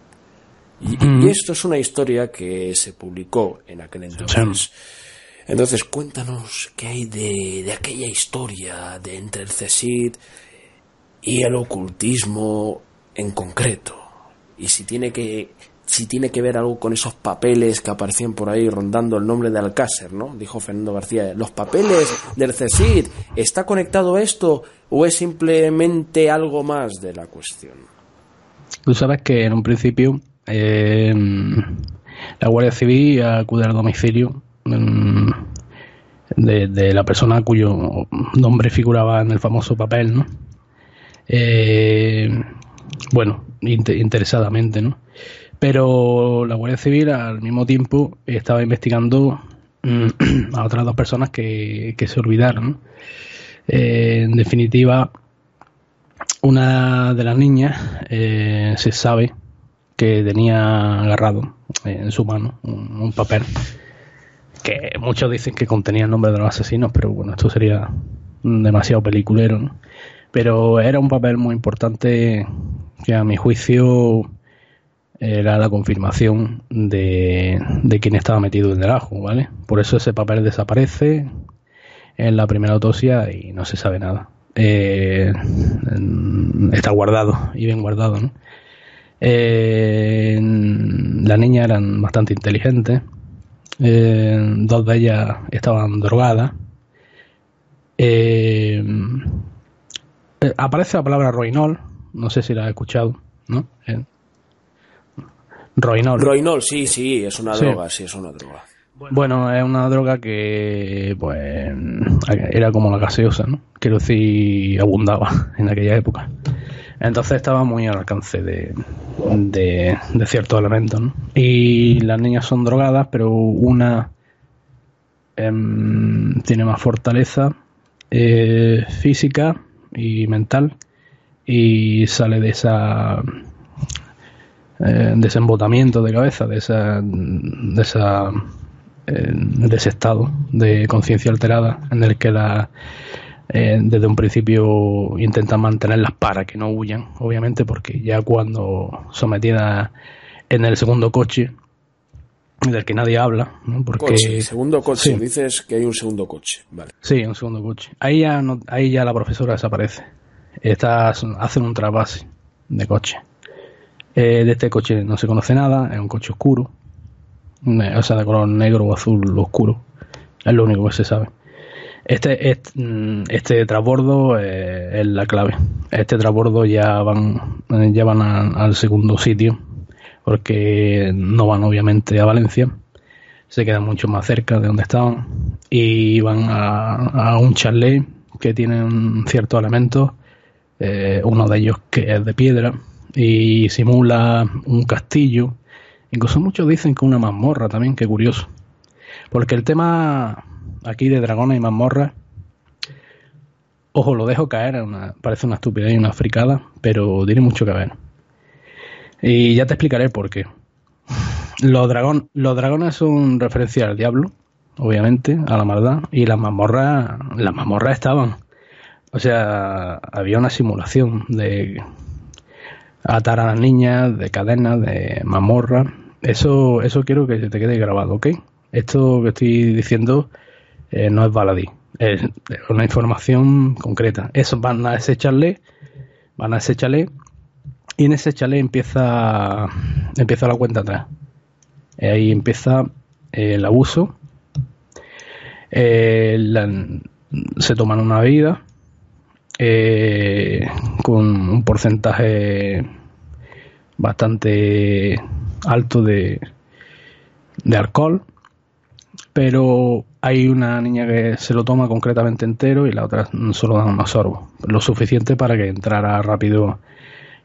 Y, esto es una historia que se publicó en aquel entonces. Entonces, cuéntanos qué hay de, de aquella historia de entre el CESID y el ocultismo en concreto. Y si tiene que si tiene que ver algo con esos papeles que aparecían por ahí rondando el nombre de Alcácer, ¿no? Dijo Fernando García. ¿Los papeles del CECID está conectado esto o es simplemente algo más de la cuestión? Tú sabes que en un principio eh, la Guardia Civil acude al domicilio mm, de, de, la persona cuyo nombre figuraba en el famoso papel, ¿no? Eh, bueno, interesadamente, ¿no? Pero la Guardia Civil al mismo tiempo estaba investigando mm, a otras dos personas que, se olvidaron. Eh, en definitiva, una de las niñas eh, se sabe que tenía agarrado en su mano un, papel que muchos dicen que contenía el nombre de los asesinos, pero bueno, esto sería demasiado peliculero, ¿no? pero era un papel muy importante que a mi juicio era la confirmación de, de quién estaba metido en el ajo, ¿vale? Por eso ese papel desaparece en la primera autopsia y no se sabe nada. Eh, está guardado y bien guardado, ¿no? Eh, las niñas eran bastante inteligentes. Eh, dos de ellas estaban drogadas. Eh, eh, aparece la palabra roinol, no sé si la has escuchado, ¿no? Roinol. Roinol, sí, sí, es una droga, sí, es una droga. Bueno, es una droga que, pues, era como la gaseosa, ¿no? Quiero decir, abundaba en aquella época. Entonces estaba muy al alcance de, de, ciertos elementos, ¿no? Y las niñas son drogadas, pero una em, tiene más fortaleza eh, física y mental y sale de esa eh, desembotamiento de cabeza, de esa, de esa de ese estado de conciencia alterada en el que la, eh, desde un principio intentan mantenerlas para que no huyan, obviamente, porque ya cuando sometidas en el segundo coche, del que nadie habla, porque segundo coche, dices que hay un segundo coche, vale. Sí, un segundo coche. Ahí ya ahí ya la profesora desaparece. Estás, hacen un trasvase de coche. Eh, de este coche no se conoce nada, es un coche oscuro, o sea, de color negro o azul oscuro. Es lo único que se sabe. Este, este, mm, este eh, es la clave. Este transbordo ya van, ya van al segundo sitio, porque no van obviamente a Valencia, se quedan mucho más cerca de donde estaban y van a, un chalet que tiene ciertos elementos, eh, uno de ellos que es de piedra y simula un castillo Incluso muchos dicen que una mazmorra también, qué curioso. Porque el tema aquí de dragones y mazmorras, ojo, lo dejo caer, parece una estupidez y una fricada, pero tiene mucho que ver. Y ya te explicaré por qué. Los, los dragones son referencia al diablo, obviamente, a la maldad, y las mazmorras, las mazmorras estaban. O sea, había una simulación de atar a las niñas, de cadenas, de mazmorra, eso, eso quiero que te quede grabado, ¿ok? Esto que estoy diciendo eh, no es baladí, es una información concreta. Eso van a ese chalet, van a ese chalet y en ese chalet empieza, empieza la cuenta atrás. Ahí empieza el abuso. Eh, se toman una bebida eh, con un porcentaje bastante alto de, de alcohol, pero hay una niña que se lo toma concretamente entero y la otra solo da unos sorbos, lo suficiente para que entrara rápido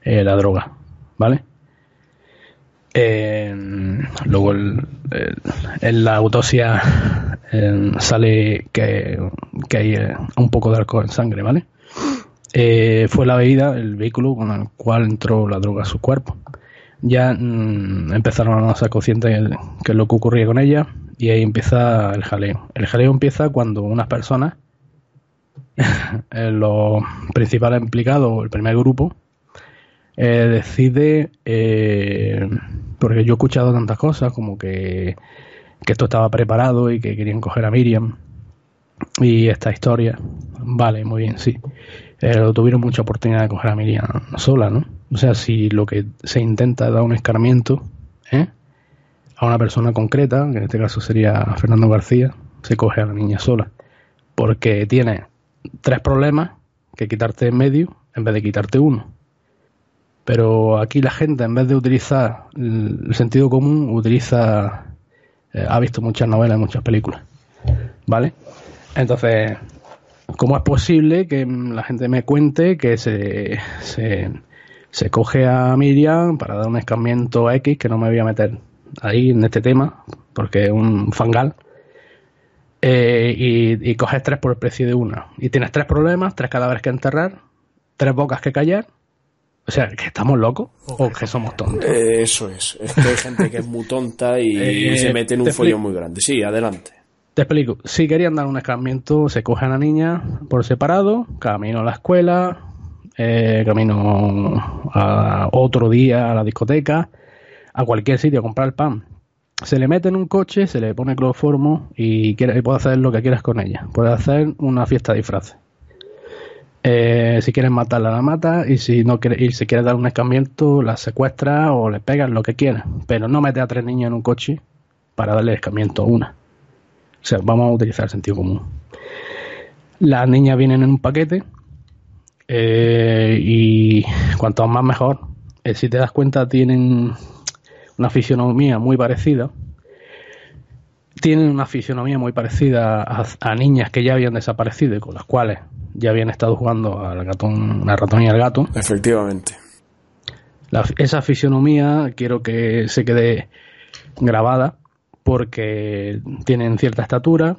eh, la droga, ¿vale? luego en la autopsia sale que, que, hay eh, un poco de alcohol en sangre, ¿vale? Eh, fue la bebida, el vehículo con el cual entró la droga a su cuerpo ya mm, empezaron a ser conscientes es lo que ocurría con ella y ahí empieza el jaleo. El jaleo empieza cuando unas personas, los principales implicados, el primer grupo, eh, decide, eh, porque yo he escuchado tantas cosas como que, que esto estaba preparado y que querían coger a Miriam y esta historia, vale, muy bien, sí. Pero tuvieron mucha oportunidad de coger a Miriam sola, ¿no? O sea, si lo que se intenta es dar un escarmiento ¿eh? a una persona concreta, que en este caso sería Fernando García, se coge a la niña sola. Porque tiene tres problemas que quitarte en medio en vez de quitarte uno. Pero aquí la gente, en vez de utilizar el sentido común, utiliza. Eh, ha visto muchas novelas, muchas películas. ¿Vale? Entonces, ¿cómo es posible que la gente me cuente que se, se se coge a Miriam para dar un escarmiento X que no me voy a meter ahí en este tema porque es un fangal eh, y, coges tres por el precio de una y tienes tres problemas, tres cadáveres que enterrar tres bocas que callar o sea, que estamos locos o que somos tontos. Eh, eso es. Es que hay gente que es muy tonta y, eh, se mete en un follón muy grande. Sí, adelante. Te explico. Si querían dar un escarmiento, se coge a la niña por separado, camino a la escuela, eh, camino a otro día a la discoteca, a cualquier sitio a comprar pan. Se le mete en un coche, se le pone cloroformo y, quiere, puede hacer lo que quieras con ella. Puede hacer una fiesta de disfraces. Eh, si quieres matarla, la mata. Y si no quiere, y si quiere dar un escambiento, la secuestra o le pegas lo que quieras. Pero no mete a tres niños en un coche para darle escambiento a una. Sea, vamos a utilizar el sentido común. Las niñas vienen en un paquete eh, y cuanto más mejor. Eh, si te das cuenta, tienen una fisionomía muy parecida. tienen una fisionomía muy parecida a, niñas que ya habían desaparecido y con las cuales ya habían estado jugando al ratón, al ratón y al gato. Efectivamente. esa fisionomía quiero que se quede grabada porque tienen cierta estatura,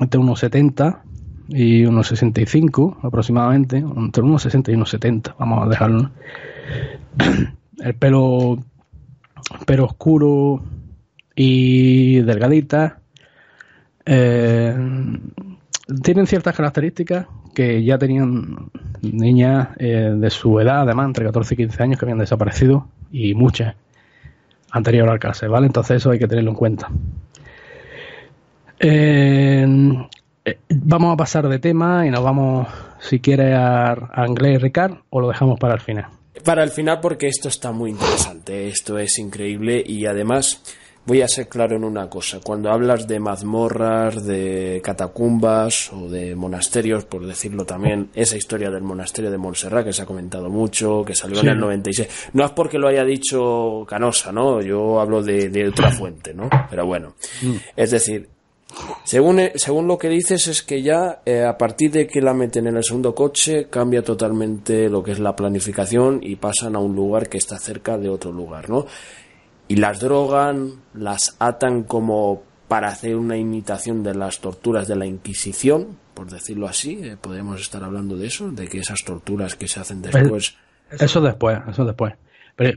entre unos 70 y unos 65 aproximadamente, entre unos 60 y unos 70, vamos a dejarlo. El pelo, pelo oscuro y delgadita. Eh, tienen ciertas características que ya tenían niñas eh, de su edad, además, entre 14 y 15 años, que habían desaparecido y muchas anterior al cárcel, ¿vale? Entonces eso hay que tenerlo en cuenta. Eh, vamos a pasar de tema y nos vamos, si quiere, a, a Ricard o lo dejamos para el final. Para el final porque esto está muy interesante, esto es increíble y además voy a ser claro en una cosa. Cuando hablas de mazmorras, de catacumbas o de monasterios, por decirlo también, esa historia del monasterio de Montserrat que se ha comentado mucho, que salió en el 96, no es porque lo haya dicho Canosa, ¿no? Yo hablo de, otra fuente, ¿no? Pero bueno, mm. es decir, según, según lo que dices es que ya eh, a partir de que la meten en el segundo coche cambia totalmente lo que es la planificación y pasan a un lugar que está cerca de otro lugar, ¿no? Y las drogan, las atan como para hacer una imitación de las torturas de la Inquisición, por decirlo así. Eh, podemos estar hablando de eso, de que esas torturas que se hacen después. Eso después, eso después.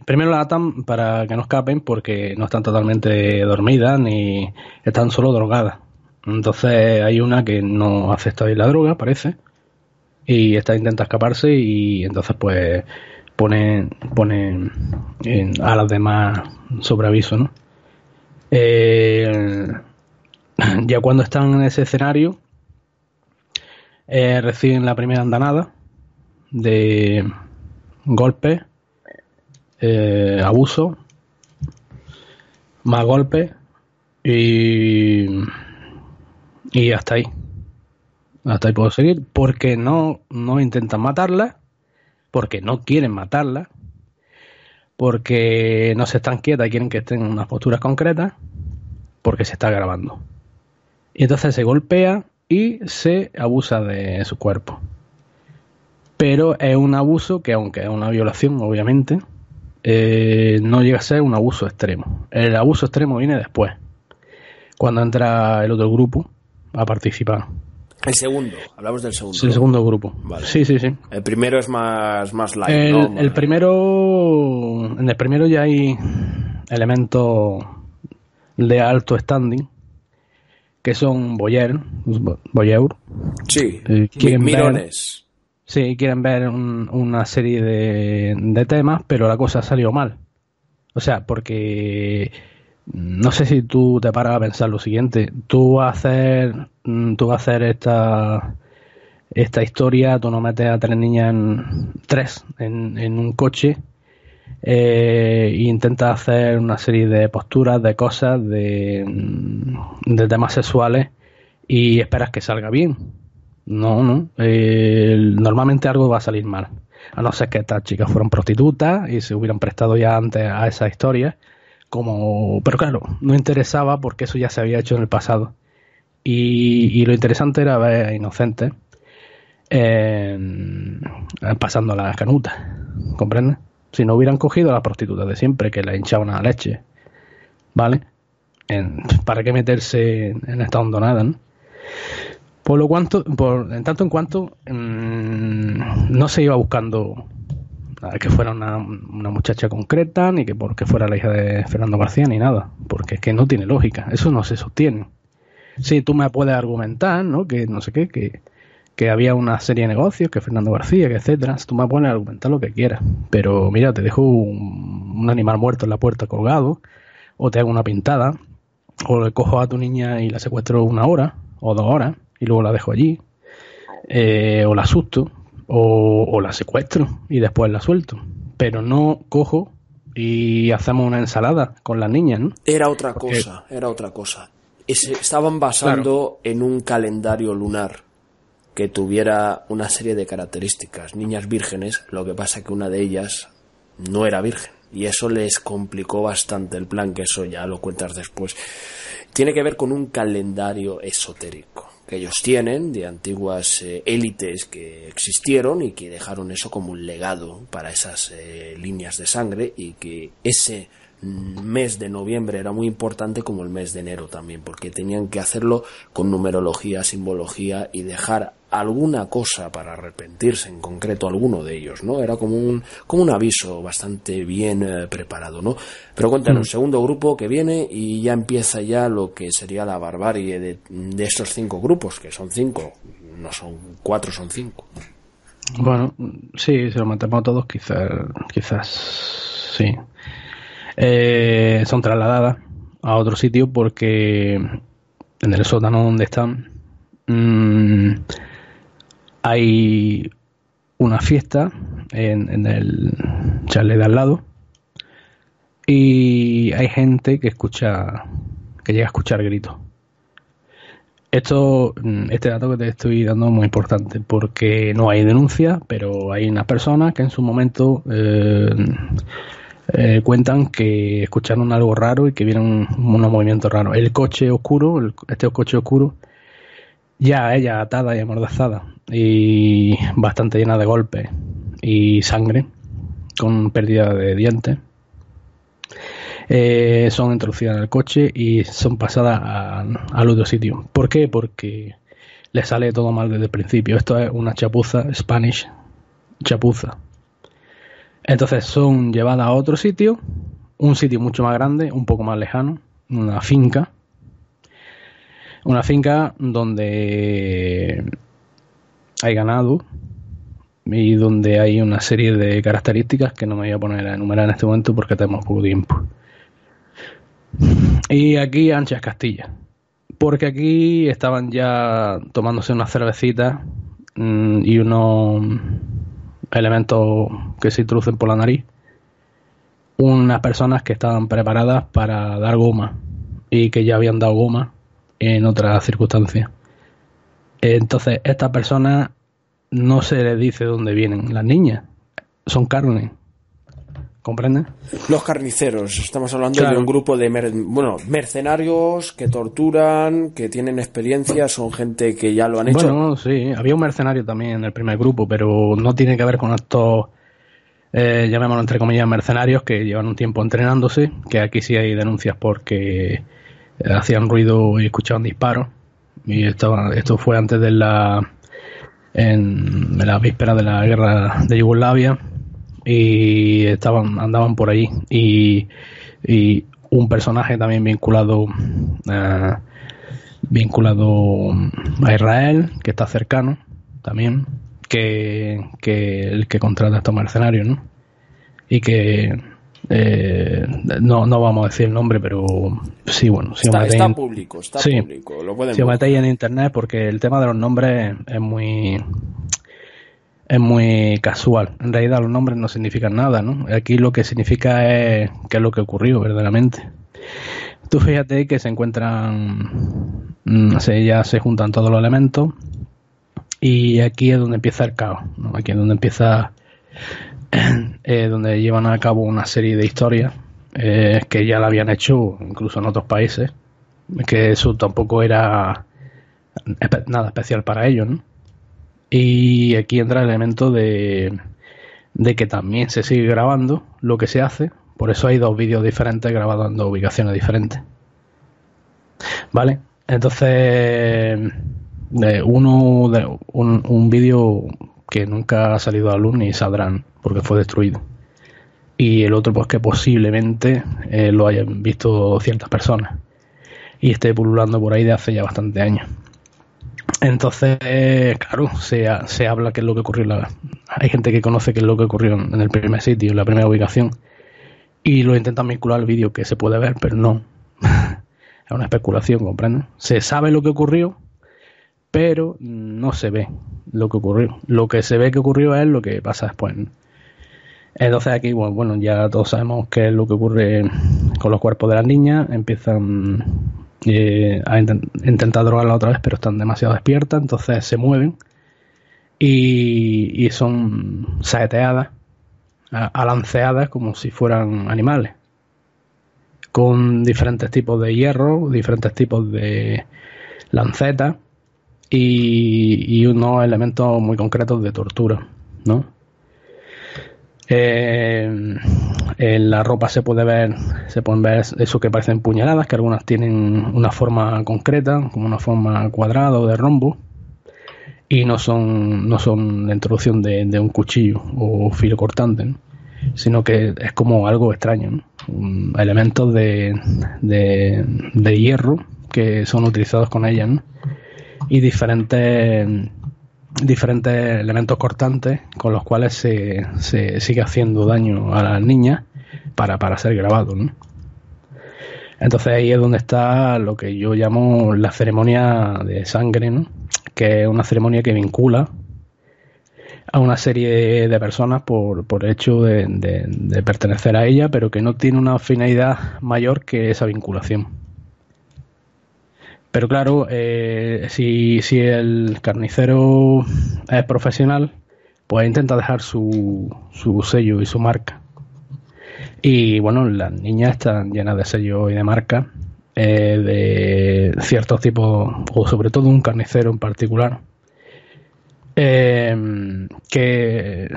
Primero la atan para que no escapen porque no están totalmente dormidas ni están solo drogadas. Entonces hay una que no acepta la droga, parece, y esta intenta escaparse y entonces pues pone, pone a las demás sobre aviso, ¿no? Eh, ya cuando están en ese escenario, eh, reciben la primera andanada de golpes, eh, abuso, más golpes y, y hasta ahí. Hasta ahí puedo seguir porque no, no intentan matarla, porque no quieren matarla, porque no se están quietas y quieren que estén en unas posturas concretas, porque se está grabando. Y entonces se golpea y se abusa de su cuerpo. Pero es un abuso que, aunque es una violación, obviamente, eh, no llega a ser un abuso extremo. El abuso extremo viene después, cuando entra el otro grupo a participar. El segundo, hablamos del segundo. el segundo grupo. Sí, sí, sí. El primero es más, más light, el, el primero, en el primero ya hay elementos de alto standing, que son Boyer, Boyeur. Sí, eh, mirones. sí, quieren ver una serie de, de temas, pero la cosa ha salido mal. O sea, porque no sé si tú te paras a pensar lo siguiente. Tú vas a hacer, mm, tú vas a hacer esta, esta historia, tú no metes a tres niñas en tres en, un coche e intentas hacer una serie de posturas, de cosas, de, mm, de temas sexuales y esperas que salga bien. No, no. Normalmente algo va a salir mal. A no ser que estas chicas fueran prostitutas y se hubieran prestado ya antes a esa historia como pero claro no interesaba porque eso ya se había hecho en el pasado y, lo interesante era ver a inocentes eh, pasando las canutas ¿comprendes? si no hubieran cogido a las prostitutas de siempre que la hinchaban a la leche ¿vale? para qué meterse en esta hondonada ¿no? por lo cuanto por en tanto en cuanto mm, no se iba buscando que fuera una, muchacha concreta, ni que porque fuera la hija de Fernando García, ni nada, porque es que no tiene lógica, eso no se sostiene. Sí, tú me puedes argumentar, ¿no? Que no sé qué, que, que había una serie de negocios, que Fernando García, que etcétera, tú me puedes argumentar lo que quieras, pero mira, te dejo un, animal muerto en la puerta colgado, o te hago una pintada, o le cojo a tu niña y la secuestro una hora, o dos horas, y luego la dejo allí, eh, o la asusto, o, la secuestro y después la suelto. Pero no cojo y hacemos una ensalada con las niñas, ¿no? Era otra cosa, era otra cosa. estaban basando en un calendario lunar que tuviera una serie de características. Niñas vírgenes, lo que pasa que una de ellas no era virgen. Y eso les complicó bastante el plan, que eso ya lo cuentas después. tiene que ver con un calendario esotérico que ellos tienen de antiguas eh, élites que existieron y que dejaron eso como un legado para esas eh, líneas de sangre y que ese mes de noviembre era muy importante como el mes de enero también, porque tenían que hacerlo con numerología, simbología y dejar alguna cosa para arrepentirse, en concreto alguno de ellos, ¿no? Era como un, como un aviso bastante bien eh, preparado, ¿no? Pero cuéntanos, mm. segundo grupo que viene y ya empieza ya lo que sería la barbarie de, de estos cinco grupos, que son cinco, no son cuatro, son cinco. Bueno, sí, si lo matamos todos, quizás, quizás sí. Eh, son trasladadas a otro sitio porque en el sótano donde están mm, hay una fiesta en, el chalet de al lado y hay gente que escucha que llega a escuchar gritos. Esto mm, este dato que te estoy dando es muy importante porque no hay denuncia pero hay unas personas que en su momento eh, eh, cuentan que escucharon algo raro y que vieron unos movimientos raros. El coche oscuro, este coche oscuro, ya ella atada y amordazada y bastante llena de golpes y sangre, con pérdida de dientes. Eh, son introducidas en el coche y son pasadas al otro sitio. ¿Por qué? Porque le sale todo mal desde el principio. Esto es una chapuza, Spanish chapuza. Entonces son llevadas a otro sitio, un sitio mucho más grande, un poco más lejano, una finca. Una finca donde hay ganado y donde hay una serie de características que no me voy a poner a enumerar en este momento porque tenemos poco tiempo. Y aquí Anchas Castilla. Porque aquí estaban ya tomándose unas cervecitas mm, y unos elementos que se introducen por la nariz, unas personas que estaban preparadas para dar goma y que ya habían dado goma en otras circunstancias. Entonces, estas personas no se les dice dónde vienen las niñas, son carne, ¿Comprende? Los carniceros, estamos hablando de un grupo de bueno, mercenarios que torturan, que tienen experiencia, son gente que ya lo han hecho. Bueno, sí, había un mercenario también en el primer grupo, pero no tiene que ver con estos, eh, llamémoslo entre comillas, mercenarios que llevan un tiempo entrenándose, que aquí sí hay denuncias porque hacían ruido y escuchaban disparos. Y esto, esto fue antes de la, en la víspera de la guerra de Yugoslavia y estaban andaban por allí y, un personaje también vinculado eh, vinculado a Israel que está cercano también que, el que contrata a estos mercenarios ¿no? y que eh, no, no vamos a decir el nombre, pero sí, bueno. Si está, público, está público. Lo pueden si metéis en internet, porque el tema de los nombres es muy es muy casual. En realidad los nombres no significan nada, ¿no? Aquí lo que significa es qué es lo que ocurrió verdaderamente. Tú fíjate que se encuentran, mm, se, ya se juntan todos los elementos y aquí es donde empieza el caos, ¿no? Aquí es donde empieza, eh, donde llevan a cabo una serie de historias eh, que ya la habían hecho incluso en otros países, que eso tampoco era nada especial para ellos, ¿no? Y aquí entra el elemento de, de que también se sigue grabando lo que se hace. Por eso hay dos vídeos diferentes grabados en dos ubicaciones diferentes. ¿Vale? Entonces, uno de, un, un vídeo que nunca ha salido a luz ni saldrán porque fue destruido. Y el otro, pues que posiblemente eh, lo hayan visto ciertas personas. Y esté pululando por ahí de hace ya bastante años. Entonces, claro, se, se habla que es lo que ocurrió. La, hay gente que conoce qué es lo que ocurrió en el primer sitio, en la primera ubicación. Y lo intentan vincular al vídeo que se puede ver, pero no. es una especulación, ¿comprenden? Se sabe lo que ocurrió, pero no se ve lo que ocurrió. Lo que se ve que ocurrió es lo que pasa después. Entonces aquí, bueno, bueno, ya todos sabemos qué es lo que ocurre con los cuerpos de las niñas. Empiezan eh, ha intentado drogarla otra vez, pero están demasiado despiertas, entonces se mueven y, son saeteadas, alanceadas como si fueran animales. con diferentes tipos de hierro, diferentes tipos de lancetas y, unos elementos muy concretos de tortura, ¿no? Eh, en la ropa se puede ver, se pueden ver eso que parecen puñaladas, que algunas tienen una forma concreta, como una forma cuadrada o de rombo, y no son, no son la introducción de, un cuchillo o filo cortante, sino que es como algo extraño, elementos de, de, de, hierro que son utilizados con ellas, y diferentes diferentes elementos cortantes con los cuales se, se sigue haciendo daño a las niñas para, para ser grabado. Entonces ahí es donde está lo que yo llamo la ceremonia de sangre, que es una ceremonia que vincula a una serie de personas por, por hecho de, de pertenecer a ella, pero que no tiene una finalidad mayor que esa vinculación. Pero claro, eh, si, si el carnicero es profesional, pues intenta dejar su, su sello y su marca. Y bueno, las niñas están llenas de sellos y de marca eh, de ciertos tipos, o sobre todo un carnicero en particular, eh, que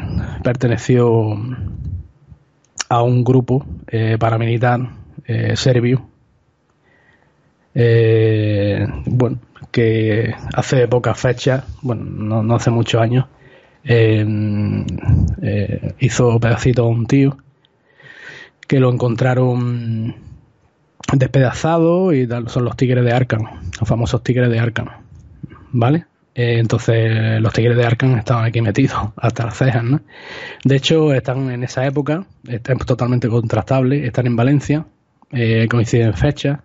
perteneció a un grupo paramilitar serbio eh, bueno, que hace pocas fechas, bueno, no, hace muchos años, eh, eh, hizo pedacito a un tío que lo encontraron despedazado y son los tigres de Arkham, los famosos tigres de Arkham, ¿vale? entonces los tigres de Arkham estaban aquí metidos hasta las cejas, ¿no? De hecho, están en esa época, están totalmente contrastables, están en Valencia, coinciden fechas,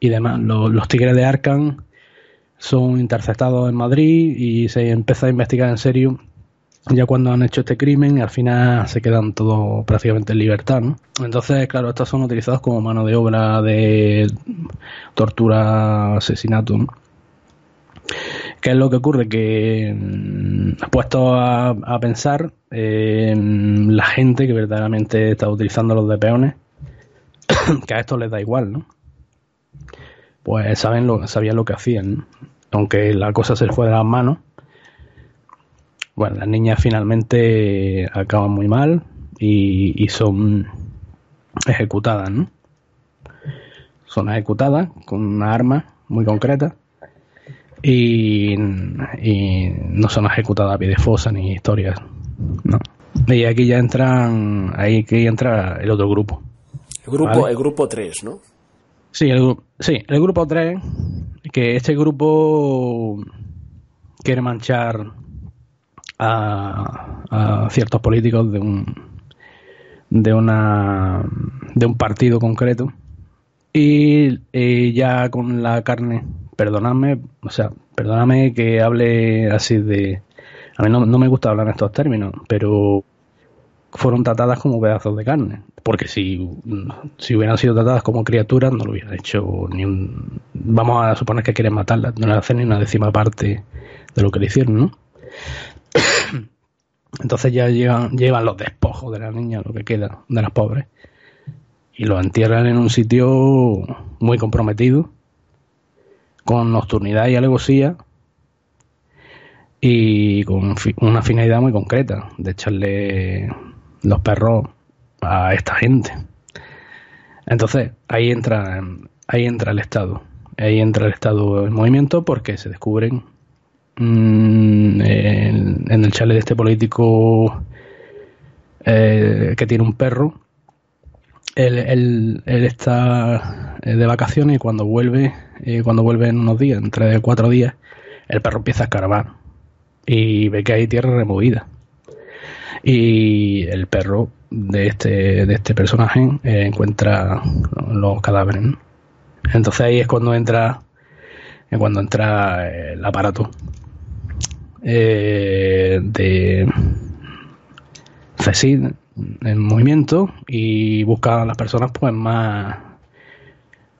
y demás. Los, Tigres de Arkham son interceptados en Madrid y se empieza a investigar en serio ya cuando han hecho este crimen y al final se quedan todos prácticamente en libertad. ¿no? Entonces, claro, estos son utilizados como mano de obra de tortura, asesinato. ¿Qué es lo que ocurre? Que mm, puesto a, a pensar, eh, la gente que verdaderamente está utilizando los de peones, que a esto les da igual, ¿no? Pues saben lo, sabían lo que hacían. Aunque la cosa se fue de las manos, bueno, las niñas finalmente acaban muy mal y, son ejecutadas, ¿no? Son ejecutadas con una arma muy concreta y, no son ejecutadas a pie de fosa ni historias, ¿no? Y aquí ya entran, ahí que entra el otro grupo. El grupo, el grupo 3, ¿no? Sí, el, sí, el grupo 3, que este grupo quiere manchar a, ciertos políticos de un de una de un partido concreto y, ya con la carne perdonadme o sea perdóname que hable así de a mí no, no me gusta hablar en estos términos pero fueron tratadas como pedazos de carne. Porque si, si hubieran sido tratadas como criaturas, no lo hubieran hecho ni un. Vamos a suponer que quieren matarlas, no le hacen ni una décima parte de lo que le hicieron, ¿no? Entonces ya llevan, llevan los despojos de la niña, lo que queda de las pobres, y los entierran en un sitio muy comprometido, con nocturnidad y alevosía, y con una finalidad muy concreta, de echarle los perros a esta gente. Entonces, ahí entra, ahí entra el Estado. Ahí entra el Estado en movimiento porque se descubren mm, en, el chale de este político eh, que tiene un perro. Él, está eh, de vacaciones y cuando vuelve, eh, cuando vuelve en unos días, entre cuatro días, el perro empieza a escarbar y ve que hay tierra removida y el perro de este, de este personaje eh, encuentra los cadáveres. Entonces ahí es cuando entra cuando entra el aparato eh, de CECID en movimiento y busca a las personas pues más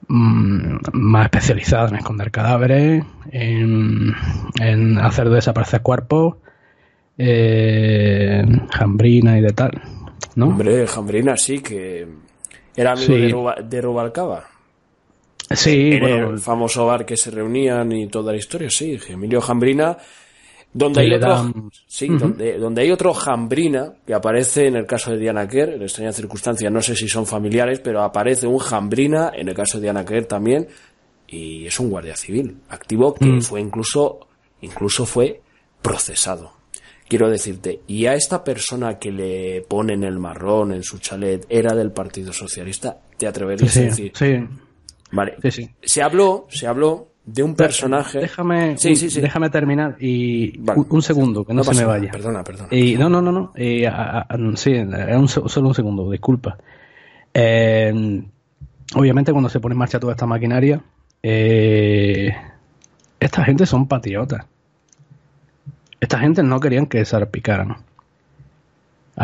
mm, más especializadas en esconder cadáveres, en, en hacer desaparecer cuerpos eh, Jambrina y de tal. ¿No? Hombre, Jambrina sí, que, era amigo de, Rubalcaba. Sí, el famoso bar que se reunían y toda la historia, sí, Emilio Jambrina donde hay, otro, sí, donde, donde, hay otro Jambrina que aparece en el caso de Diana Kerr, en extrañas circunstancias, no sé si son familiares, pero aparece un Jambrina en el caso de Diana Kerr también, y es un guardia civil activo que mm. fue incluso, incluso fue procesado. Quiero decirte, y a esta persona que le ponen el marrón en su chalet era del Partido Socialista, ¿te atreverías a decir? Sí. Vale. Se habló, se habló de un personaje. Déjame, déjame terminar y un, segundo, que no, se me vaya. Perdona, perdona. Y, no, no, no, no. sí, solo un segundo, disculpa. Eh, obviamente, cuando se pone en marcha toda esta maquinaria, eh, esta gente son patriotas. Esta gente no querían que se salpicaran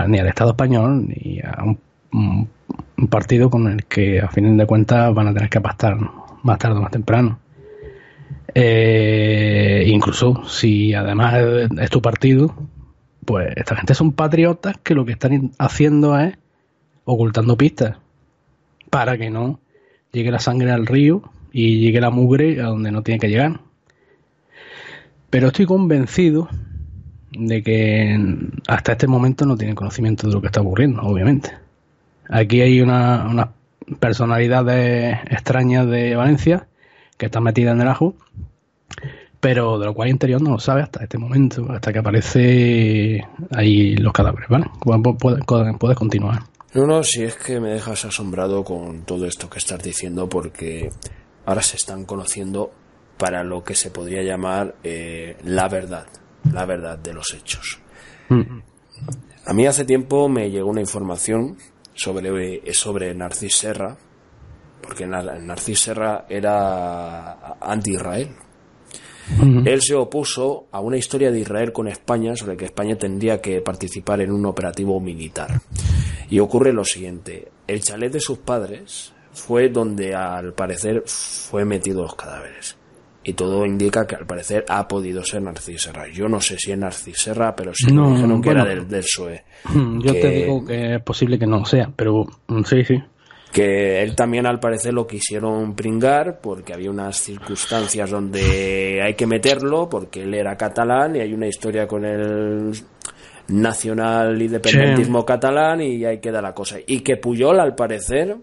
ni al Estado español ni a un, partido con el que, a fin de cuentas, van a tener que pastar más tarde o más temprano. Eh, incluso si además es tu partido, pues esta gente son patriotas que lo que están haciendo es ocultando pistas para que no llegue la sangre al río y llegue la mugre a donde no tiene que llegar. Pero estoy convencido de que hasta este momento no tienen conocimiento de lo que está ocurriendo, obviamente. Aquí hay unas una personalidades extrañas de Valencia que está metida en el ajo, pero de lo cual interior no lo sabe hasta este momento, hasta que aparece ahí los cadáveres, ¿vale? Puedes, continuar. No, no, si es que me dejas asombrado con todo esto que estás diciendo, porque ahora se están conociendo para lo que se podría llamar eh, la verdad, la verdad de los hechos. Mm. A mí hace tiempo me llegó una información sobre, sobre Narcis Serra, porque Narcis Serra era anti-Israel. Él se opuso a una historia de Israel con España sobre que España tendría que participar en un operativo militar. Y ocurre lo siguiente, el chalet de sus padres fue donde al parecer fue metido los cadáveres. Y todo indica que al parecer ha podido ser Narcis Serra. Yo no sé si es Narcis Serra, pero sí no, dijeron que era del, del PSOE. Yo te digo que es posible que no sea, pero mm, sí, sí que él también al parecer lo quisieron pringar porque había unas circunstancias donde hay que meterlo porque él era catalán y hay una historia con el nacional independentismo catalán y ahí queda la cosa. Y que Puyol al parecer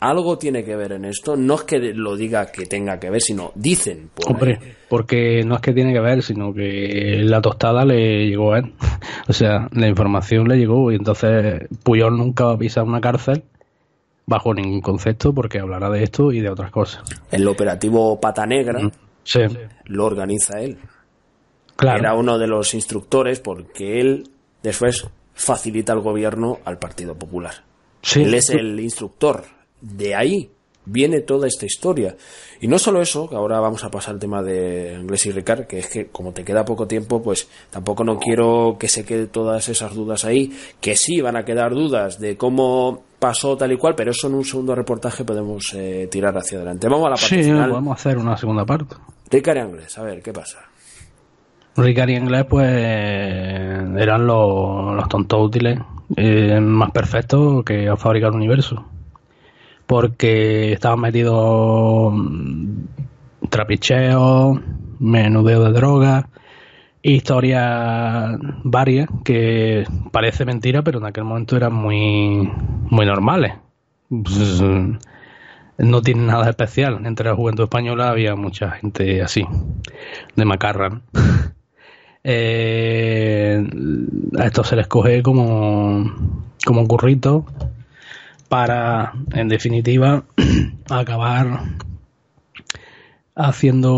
algo tiene que ver en esto, no es que lo diga que tenga que ver, sino dicen. Hombre, porque no es que tiene que ver, sino que la tostada le llegó a él. o sea, la información le llegó y entonces Puyol nunca va a pisar una cárcel bajo ningún concepto porque hablará de esto y de otras cosas. El operativo Pata Negra mm, lo organiza él. Claro. Era uno de los instructores porque él después facilita el gobierno al Partido Popular. Él es el instructor. De ahí viene toda esta historia. Y no solo eso, que ahora vamos a pasar al tema de Inglés y Ricard, que es que como te queda poco tiempo, pues tampoco no quiero que se queden todas esas dudas ahí, que sí van a quedar dudas de cómo pasó tal y cual, pero eso en un segundo reportaje podemos eh, tirar hacia adelante. Vamos a la parte sí, podemos hacer una segunda parte. Ricard y Inglés, a ver, ¿qué pasa? Ricard y Inglés, pues, eran los, los tontos útiles eh, más perfectos que ha fabricado el universo porque estaban metidos mm, trapicheos, menudeo de drogas, historias varias que parece mentira, pero en aquel momento eran muy, muy normales. No tienen nada especial. Entre la juventud española había mucha gente así, de macarra. Eh, a esto se les coge como, como currito para, en definitiva, acabar haciendo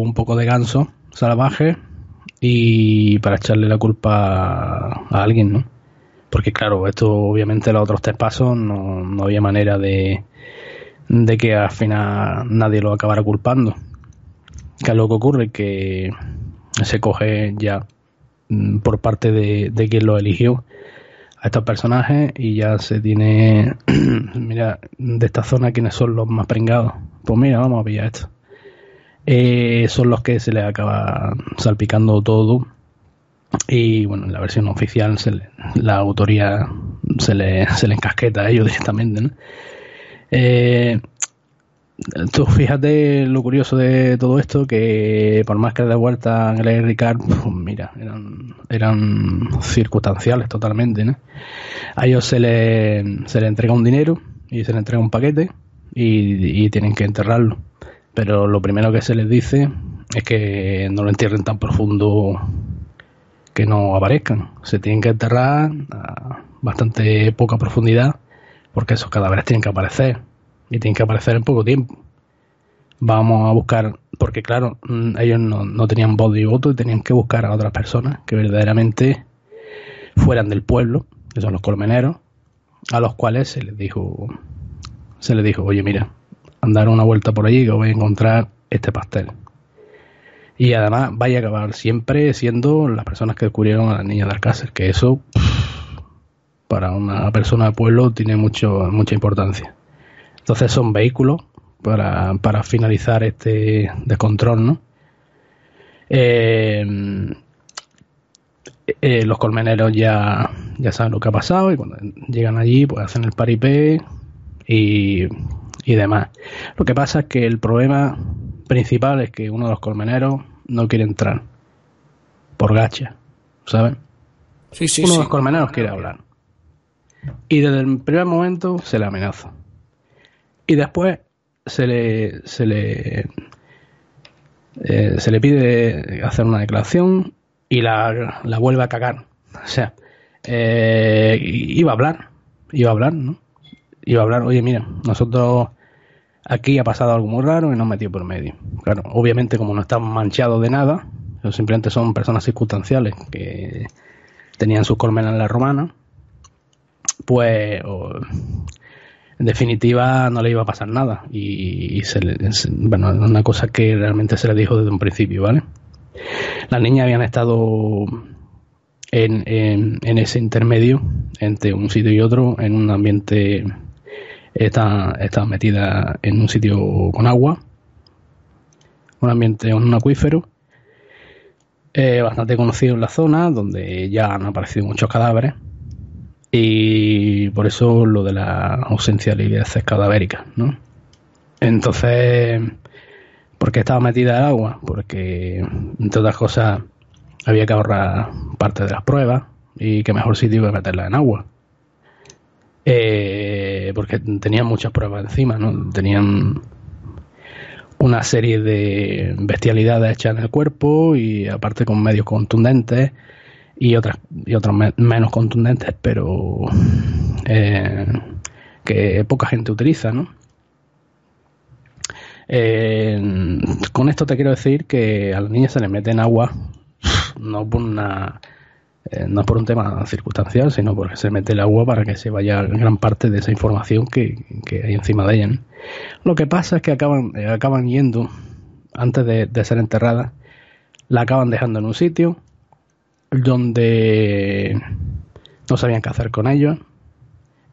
un poco de ganso salvaje y para echarle la culpa a alguien, ¿no? Porque claro, esto obviamente los otros tres pasos no, no había manera de, de que al final nadie lo acabara culpando. ¿Qué es lo que ocurre? Que se coge ya mm, por parte de, de quien lo eligió a estos personajes y ya se tiene, mira, de esta zona quiénes son los más pringados. Pues mira, vamos a pillar esto. Eh, son los que se les acaba salpicando todo y bueno, en la versión oficial se la autoría se le, se le encasqueta a ellos directamente. Eh, tú fíjate lo curioso de todo esto, que por más que de vuelta Angela y Ricard, pues mira, eran, eran circunstanciales totalmente, ¿no? A ellos se le, se le entrega un dinero y se le entrega un paquete y, y tienen que enterrarlo. Pero lo primero que se les dice es que no lo entierren tan profundo que no aparezcan. Se tienen que enterrar a bastante poca profundidad porque esos cadáveres tienen que aparecer y tienen que aparecer en poco tiempo. Vamos a buscar, porque claro, mm, ellos no, no tenían voz y voto y tenían que buscar a otras personas que verdaderamente fueran del pueblo, que son los colmeneros, a los cuales se les dijo, se les dijo, oye mira, andar una vuelta por allí que voy a encontrar este pastel. Y además vaya a acabar siempre siendo las personas que descubrieron a la niña de Alcácer, que eso para una persona de pueblo tiene mucho, mucha importancia. Entonces son vehículos para, para finalizar este descontrol, ¿no? Eh, eh, los colmeneros ya, ya saben lo que ha pasado y cuando llegan allí pues hacen el paripé y, y demás. Lo que pasa es que el problema principal es que uno de los colmeneros no quiere entrar por gacha, ¿saben? Sí, sí, uno sí. de los colmeneros quiere hablar. Y desde el primer momento se le amenaza. Y después se le, se le, eh, se le pide hacer una declaración y la, la vuelve a cagar. O sea, eh, iba a hablar, iba a hablar, ¿no? Iba a hablar, oye, mira, nosotros aquí ha pasado algo muy raro y nos metido por medio. Claro, obviamente como no están manchados de nada, simplemente son personas circunstanciales que tenían sus colmenas en la romana, pues definitiva no le iba a pasar nada y, se le, bueno, una cosa que realmente se le dijo desde un principio, ¿vale? Las niñas habían estado en, en, en ese intermedio entre un sitio y otro en un ambiente está, está metida en un sitio con agua, un ambiente, un acuífero, eh, bastante conocido en la zona, donde ya han aparecido muchos cadáveres, y por eso lo de la ausencia de liderazas cadavéricas, ¿no? Entonces, ¿por qué estaba metida el agua? Porque, entre otras cosas, había que ahorrar parte de las pruebas, y qué mejor sitio que meterla en agua. Eh, porque tenían muchas pruebas encima, ¿no? Tenían una serie de bestialidades hechas en el cuerpo y aparte con medios contundentes y otras y otros me menos contundentes, pero eh, que poca gente utiliza, ¿no? Eh, con esto te quiero decir que a las niñas se les mete en agua no por una eh, no por un tema circunstancial, sino porque se mete el agua para que se vaya gran parte de esa información que, que hay encima de ella. Lo que pasa es que acaban, eh, acaban yendo, antes de, de, ser enterradas, la acaban dejando en un sitio donde no sabían qué hacer con ellos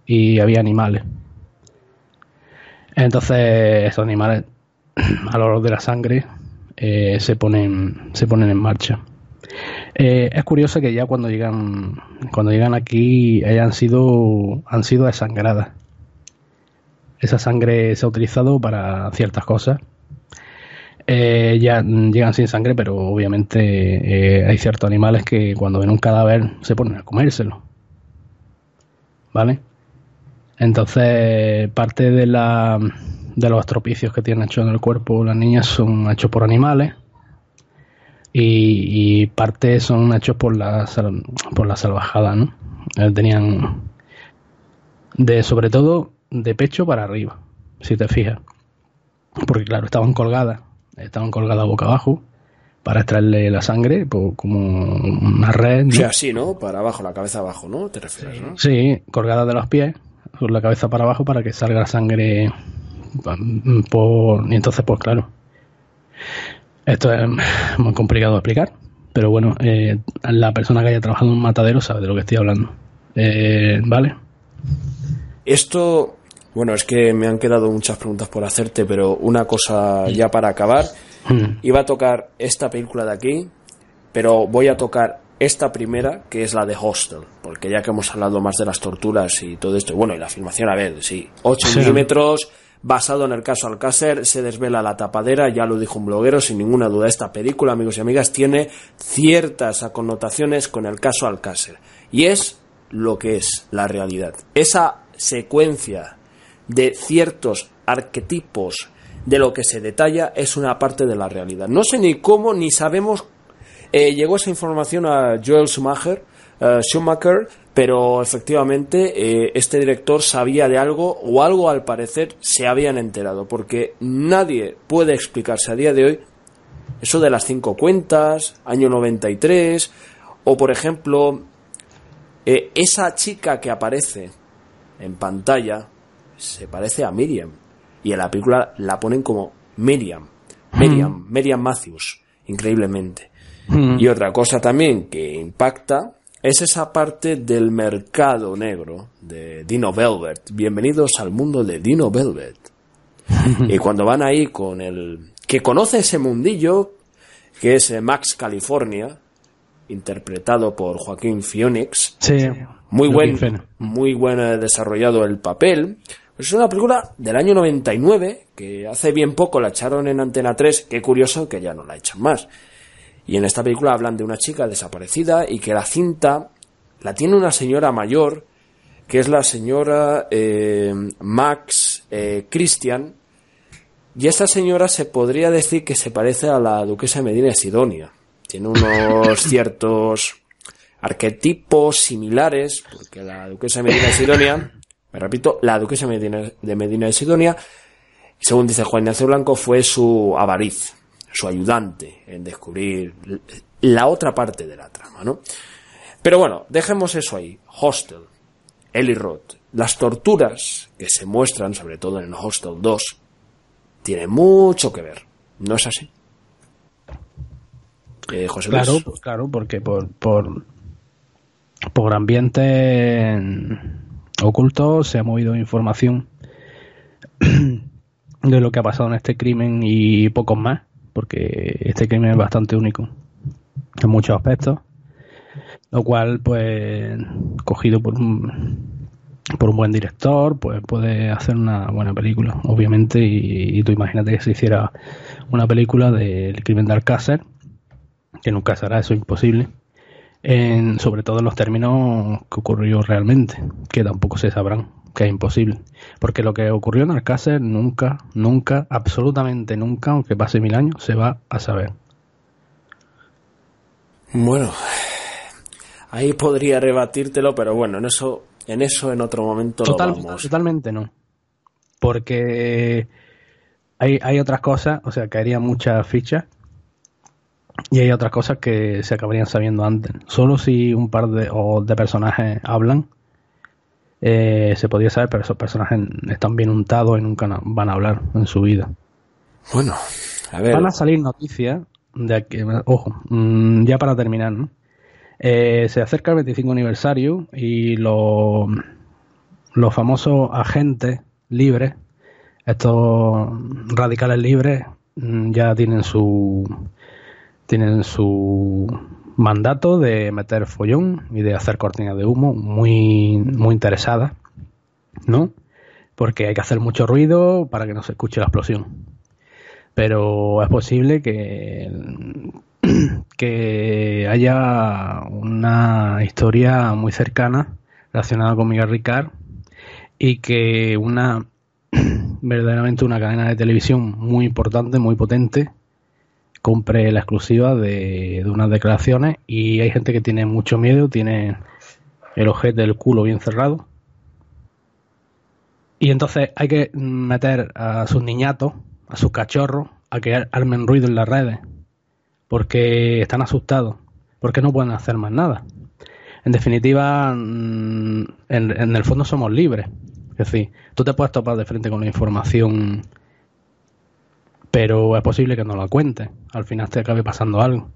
y había animales. Entonces esos animales, al olor de la sangre, eh, se, ponen, se ponen en marcha. Eh, es curioso que ya cuando llegan cuando llegan aquí hayan sido han sido desangradas. Esa sangre se ha utilizado para ciertas cosas. Eh, ya llegan sin sangre, pero obviamente eh, hay ciertos animales que cuando ven un cadáver se ponen a comérselo. ¿Vale? Entonces, parte de, la, de los estropicios que tienen hechos en el cuerpo las niñas son hechos por animales y, y, parte son hechos por la, por la salvajada, ¿no? Eh, tenían de sobre todo de pecho para arriba, si te fijas. Porque claro, estaban colgadas, estaban colgadas boca abajo para extraerle la sangre pues, como una red. ¿no? O sea, así, ¿no? Para abajo, la cabeza abajo, ¿no? ¿Te refieres, no? Sí, colgadas de los pies, con la cabeza para abajo para que salga la sangre por... Y entonces, pues claro, esto es muy complicado de explicar, pero bueno, eh, la persona que haya trabajado en un matadero sabe de lo que estoy hablando. Eh, ¿Vale? Esto, bueno, es que me han quedado muchas preguntas por hacerte, pero una cosa ya para acabar. Mm. Iba a tocar esta película de aquí, pero voy a tocar esta primera, que es la de Hostel, porque ya que hemos hablado más de las torturas y todo esto, bueno, y la filmación, a ver, sí, 8 milímetros, basado en el caso Alcácer, se desvela la tapadera, ya lo dijo un bloguero, sin ninguna duda, esta película, amigos y amigas, tiene ciertas connotaciones con el caso Alcácer, y es lo que es la realidad. Esa secuencia de ciertos arquetipos de lo que se detalla es una parte de la realidad. No sé ni cómo ni sabemos eh, llegó esa información a Joel Schumacher, eh, Schumacher pero efectivamente eh, este director sabía de algo o algo al parecer se habían enterado, porque nadie puede explicarse a día de hoy eso de las cinco cuentas, año 93, o por ejemplo, esa chica que aparece en pantalla se parece a Miriam, y en la película la ponen como Miriam, Miriam, Miriam Matthews, increíblemente. Y otra cosa también que impacta es esa parte del mercado negro de Dino Velvet. Bienvenidos al mundo de Dino Velvet. y cuando van ahí con el que conoce ese mundillo, que es eh, Max California, interpretado por Joaquín Phoenix. Muy buen, muy buen eh, desarrollado el papel. Es una película del año 99 que hace bien poco la echaron en Antena 3. Qué curioso que ya no la echan más. Y en esta película hablan de una chica desaparecida y que la cinta la tiene una señora mayor, que es la señora eh, Max eh, Christian. Y esta señora se podría decir que se parece a la duquesa de Medina Sidonia. Tiene unos ciertos arquetipos similares, porque la duquesa de Medina Sidonia, me repito, la duquesa de Medina de, Sidonia, según dice Juan Ignacio Blanco, fue su avariz, su ayudante en descubrir la otra parte de la trama, ¿no? Pero bueno, dejemos eso ahí. Hostel, Eli Roth, las torturas que se muestran, sobre todo en Hostel 2, tienen mucho que ver. ¿No es así? Eh, José Luis. Claro, claro, porque por, por, por ambiente oculto se ha movido información de lo que ha pasado en este crimen y pocos más porque este crimen es bastante único en muchos aspectos, lo cual, pues, cogido por un, por un buen director, pues puede hacer una buena película, obviamente, y, tú imagínate que se hiciera una película del crimen de Alcácer, que nunca será eso imposible, en, sobre todo en los términos que ocurrió realmente, que tampoco se sabrán que es imposible. Porque lo que ocurrió en Alcácer nunca, nunca, absolutamente nunca, aunque pase mil años, se va a saber. Bueno, ahí podría rebatírtelo, pero bueno, en eso, en eso en otro momento lo vamos. Totalmente no. Porque hay, hay otras cosas, o sea, caerían muchas fichas y hay otras cosas que se acabarían sabiendo antes. Solo si un par de, o de personajes hablan, eh, se podría saber, pero esos personajes están bien untados y nunca van a hablar en su vida. Bueno, a ver. Van a salir noticias de que, ojo, mm, ya para terminar, eh, se acerca el 25 aniversario y los, los famosos agentes libres, estos radicales libres, mm, ya tienen su tienen su mandato de meter follón y de hacer cortinas de humo muy, muy interesada, ¿no? Porque hay que hacer mucho ruido para que no se escuche la explosión. Pero es posible que, que haya una historia muy cercana relacionada con Miguel Ricard y que una verdaderamente una cadena de televisión muy importante, muy potente, compre la exclusiva de, unas declaraciones y hay gente que tiene mucho miedo, tiene el objeto del culo bien cerrado. Y entonces hay que meter a sus niñatos, a sus cachorros, a que armen ruido en las redes, porque están asustados, porque no pueden hacer más nada. En definitiva, mm, en, en el fondo somos libres. Es decir, tú te puedes topar de frente con la información pero es posible que no la cuente. Al final te acabe pasando algo.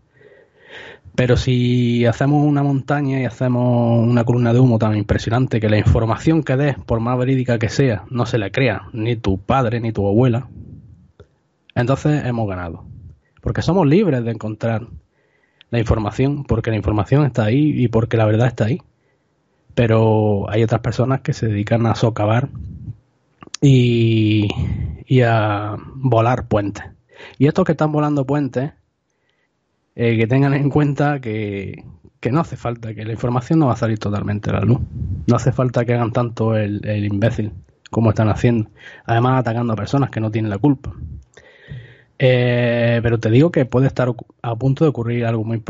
Pero si hacemos una montaña y hacemos una columna de humo tan impresionante que la información que des, por más verídica que sea, no se la crea ni tu padre ni tu abuela, entonces hemos ganado. Porque somos libres de encontrar la información, porque la información está ahí y porque la verdad está ahí. Pero hay otras personas que se dedican a socavar y, y a volar puentes. Y estos que están volando puentes, eh, que tengan en cuenta que, que, no hace falta, que la información no va a salir totalmente a la luz. No hace falta que hagan tanto el, el imbécil como están haciendo. Además, atacando a personas que no tienen la culpa. Eh, pero te digo que puede estar a punto de ocurrir algo muy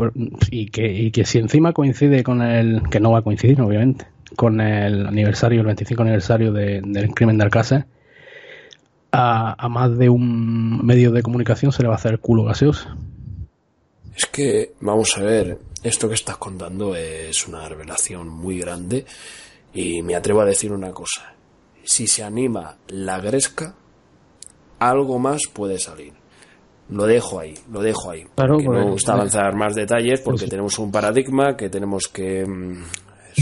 y que, y que si encima coincide con el que no va a coincidir obviamente con el aniversario el 25 aniversario del crimen de Alcácer a, a, más de un medio de comunicación se le va a hacer el culo gaseoso. Es que vamos a ver esto que estás contando es una revelación muy grande y me atrevo a decir una cosa. Si se anima la gresca algo más puede salir. Lo dejo ahí, lo dejo ahí. Claro, no me gusta avanzar más detalles porque pues tenemos un paradigma que tenemos que mm,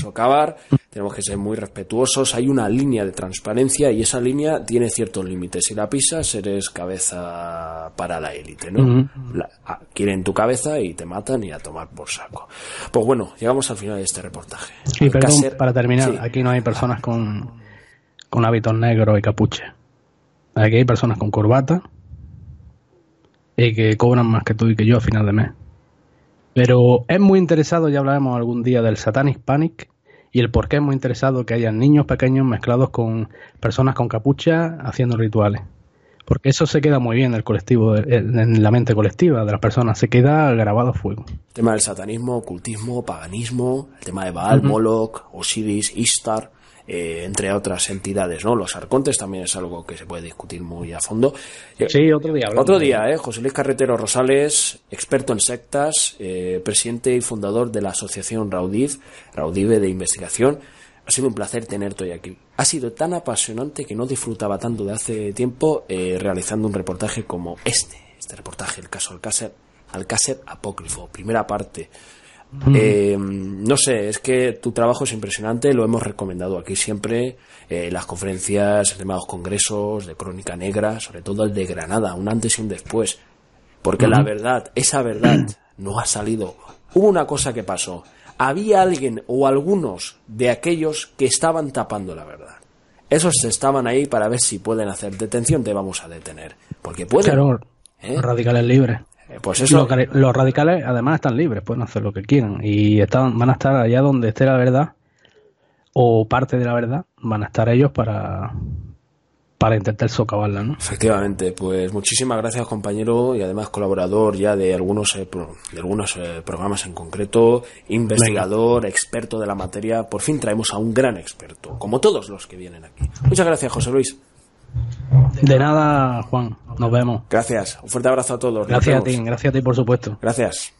socavar, tenemos que ser muy respetuosos, hay una línea de transparencia y esa línea tiene ciertos límites. Si la pisas, eres cabeza para la élite, ¿no? Ah, quieren tu cabeza y te matan y a tomar por saco. Pues bueno, llegamos al final de este reportaje. Y perdón, para terminar, aquí no hay personas con, con hábitos negros y capuche. Aquí hay personas con corbata y que cobran más que tú y que yo a final de mes. Pero es muy interesado, ya hablaremos algún día del Satanic Panic y el por qué es muy interesado que haya niños pequeños mezclados con personas con capucha haciendo rituales. Porque eso se queda muy bien en el colectivo, en la mente colectiva de las personas, se queda grabado a fuego. El tema del satanismo, ocultismo, paganismo, el tema de Baal, Moloch, Osiris, Istar, eh, entre otras entidades, ¿no? Los arcontes también es algo que se puede discutir muy a fondo. Eh, sí, otro día. Otro día, ¿eh? José Luis Carretero Rosales, experto en sectas, eh, presidente y fundador de la asociación Raudiv, Raudive de investigación. Ha sido un placer tenerte hoy aquí. Ha sido tan apasionante que no disfrutaba tanto de hace tiempo realizando un reportaje como este, este reportaje, el caso Alcácer, Alcácer Apócrifo, primera parte. Eh, no sé, es que tu trabajo es impresionante, lo hemos recomendado aquí siempre, eh, las conferencias, llamados congresos de Crónica Negra, sobre todo el de Granada, un antes y un después, porque la verdad, esa verdad no ha salido. Hubo una cosa que pasó, había alguien o algunos de aquellos que estaban tapando la verdad. Esos estaban ahí para ver si pueden hacer detención, te vamos a detener. Porque pueden. Claro, ¿eh? radicales libres. Eh, pues eso. Los, radicales además están libres, pueden hacer lo que quieran y están, van a estar allá donde esté la verdad o parte de la verdad, van a estar ellos para para intentar socavarla, ¿no? Efectivamente, pues muchísimas gracias compañero y además colaborador ya de algunos eh, de algunos eh, programas en concreto, investigador, experto de la materia. Por fin traemos a un gran experto, como todos los que vienen aquí. Muchas gracias, José Luis. De nada, Juan. Nos vemos. Gracias. Un fuerte abrazo a todos. Gracias a ti, gracias a ti, por supuesto. Gracias.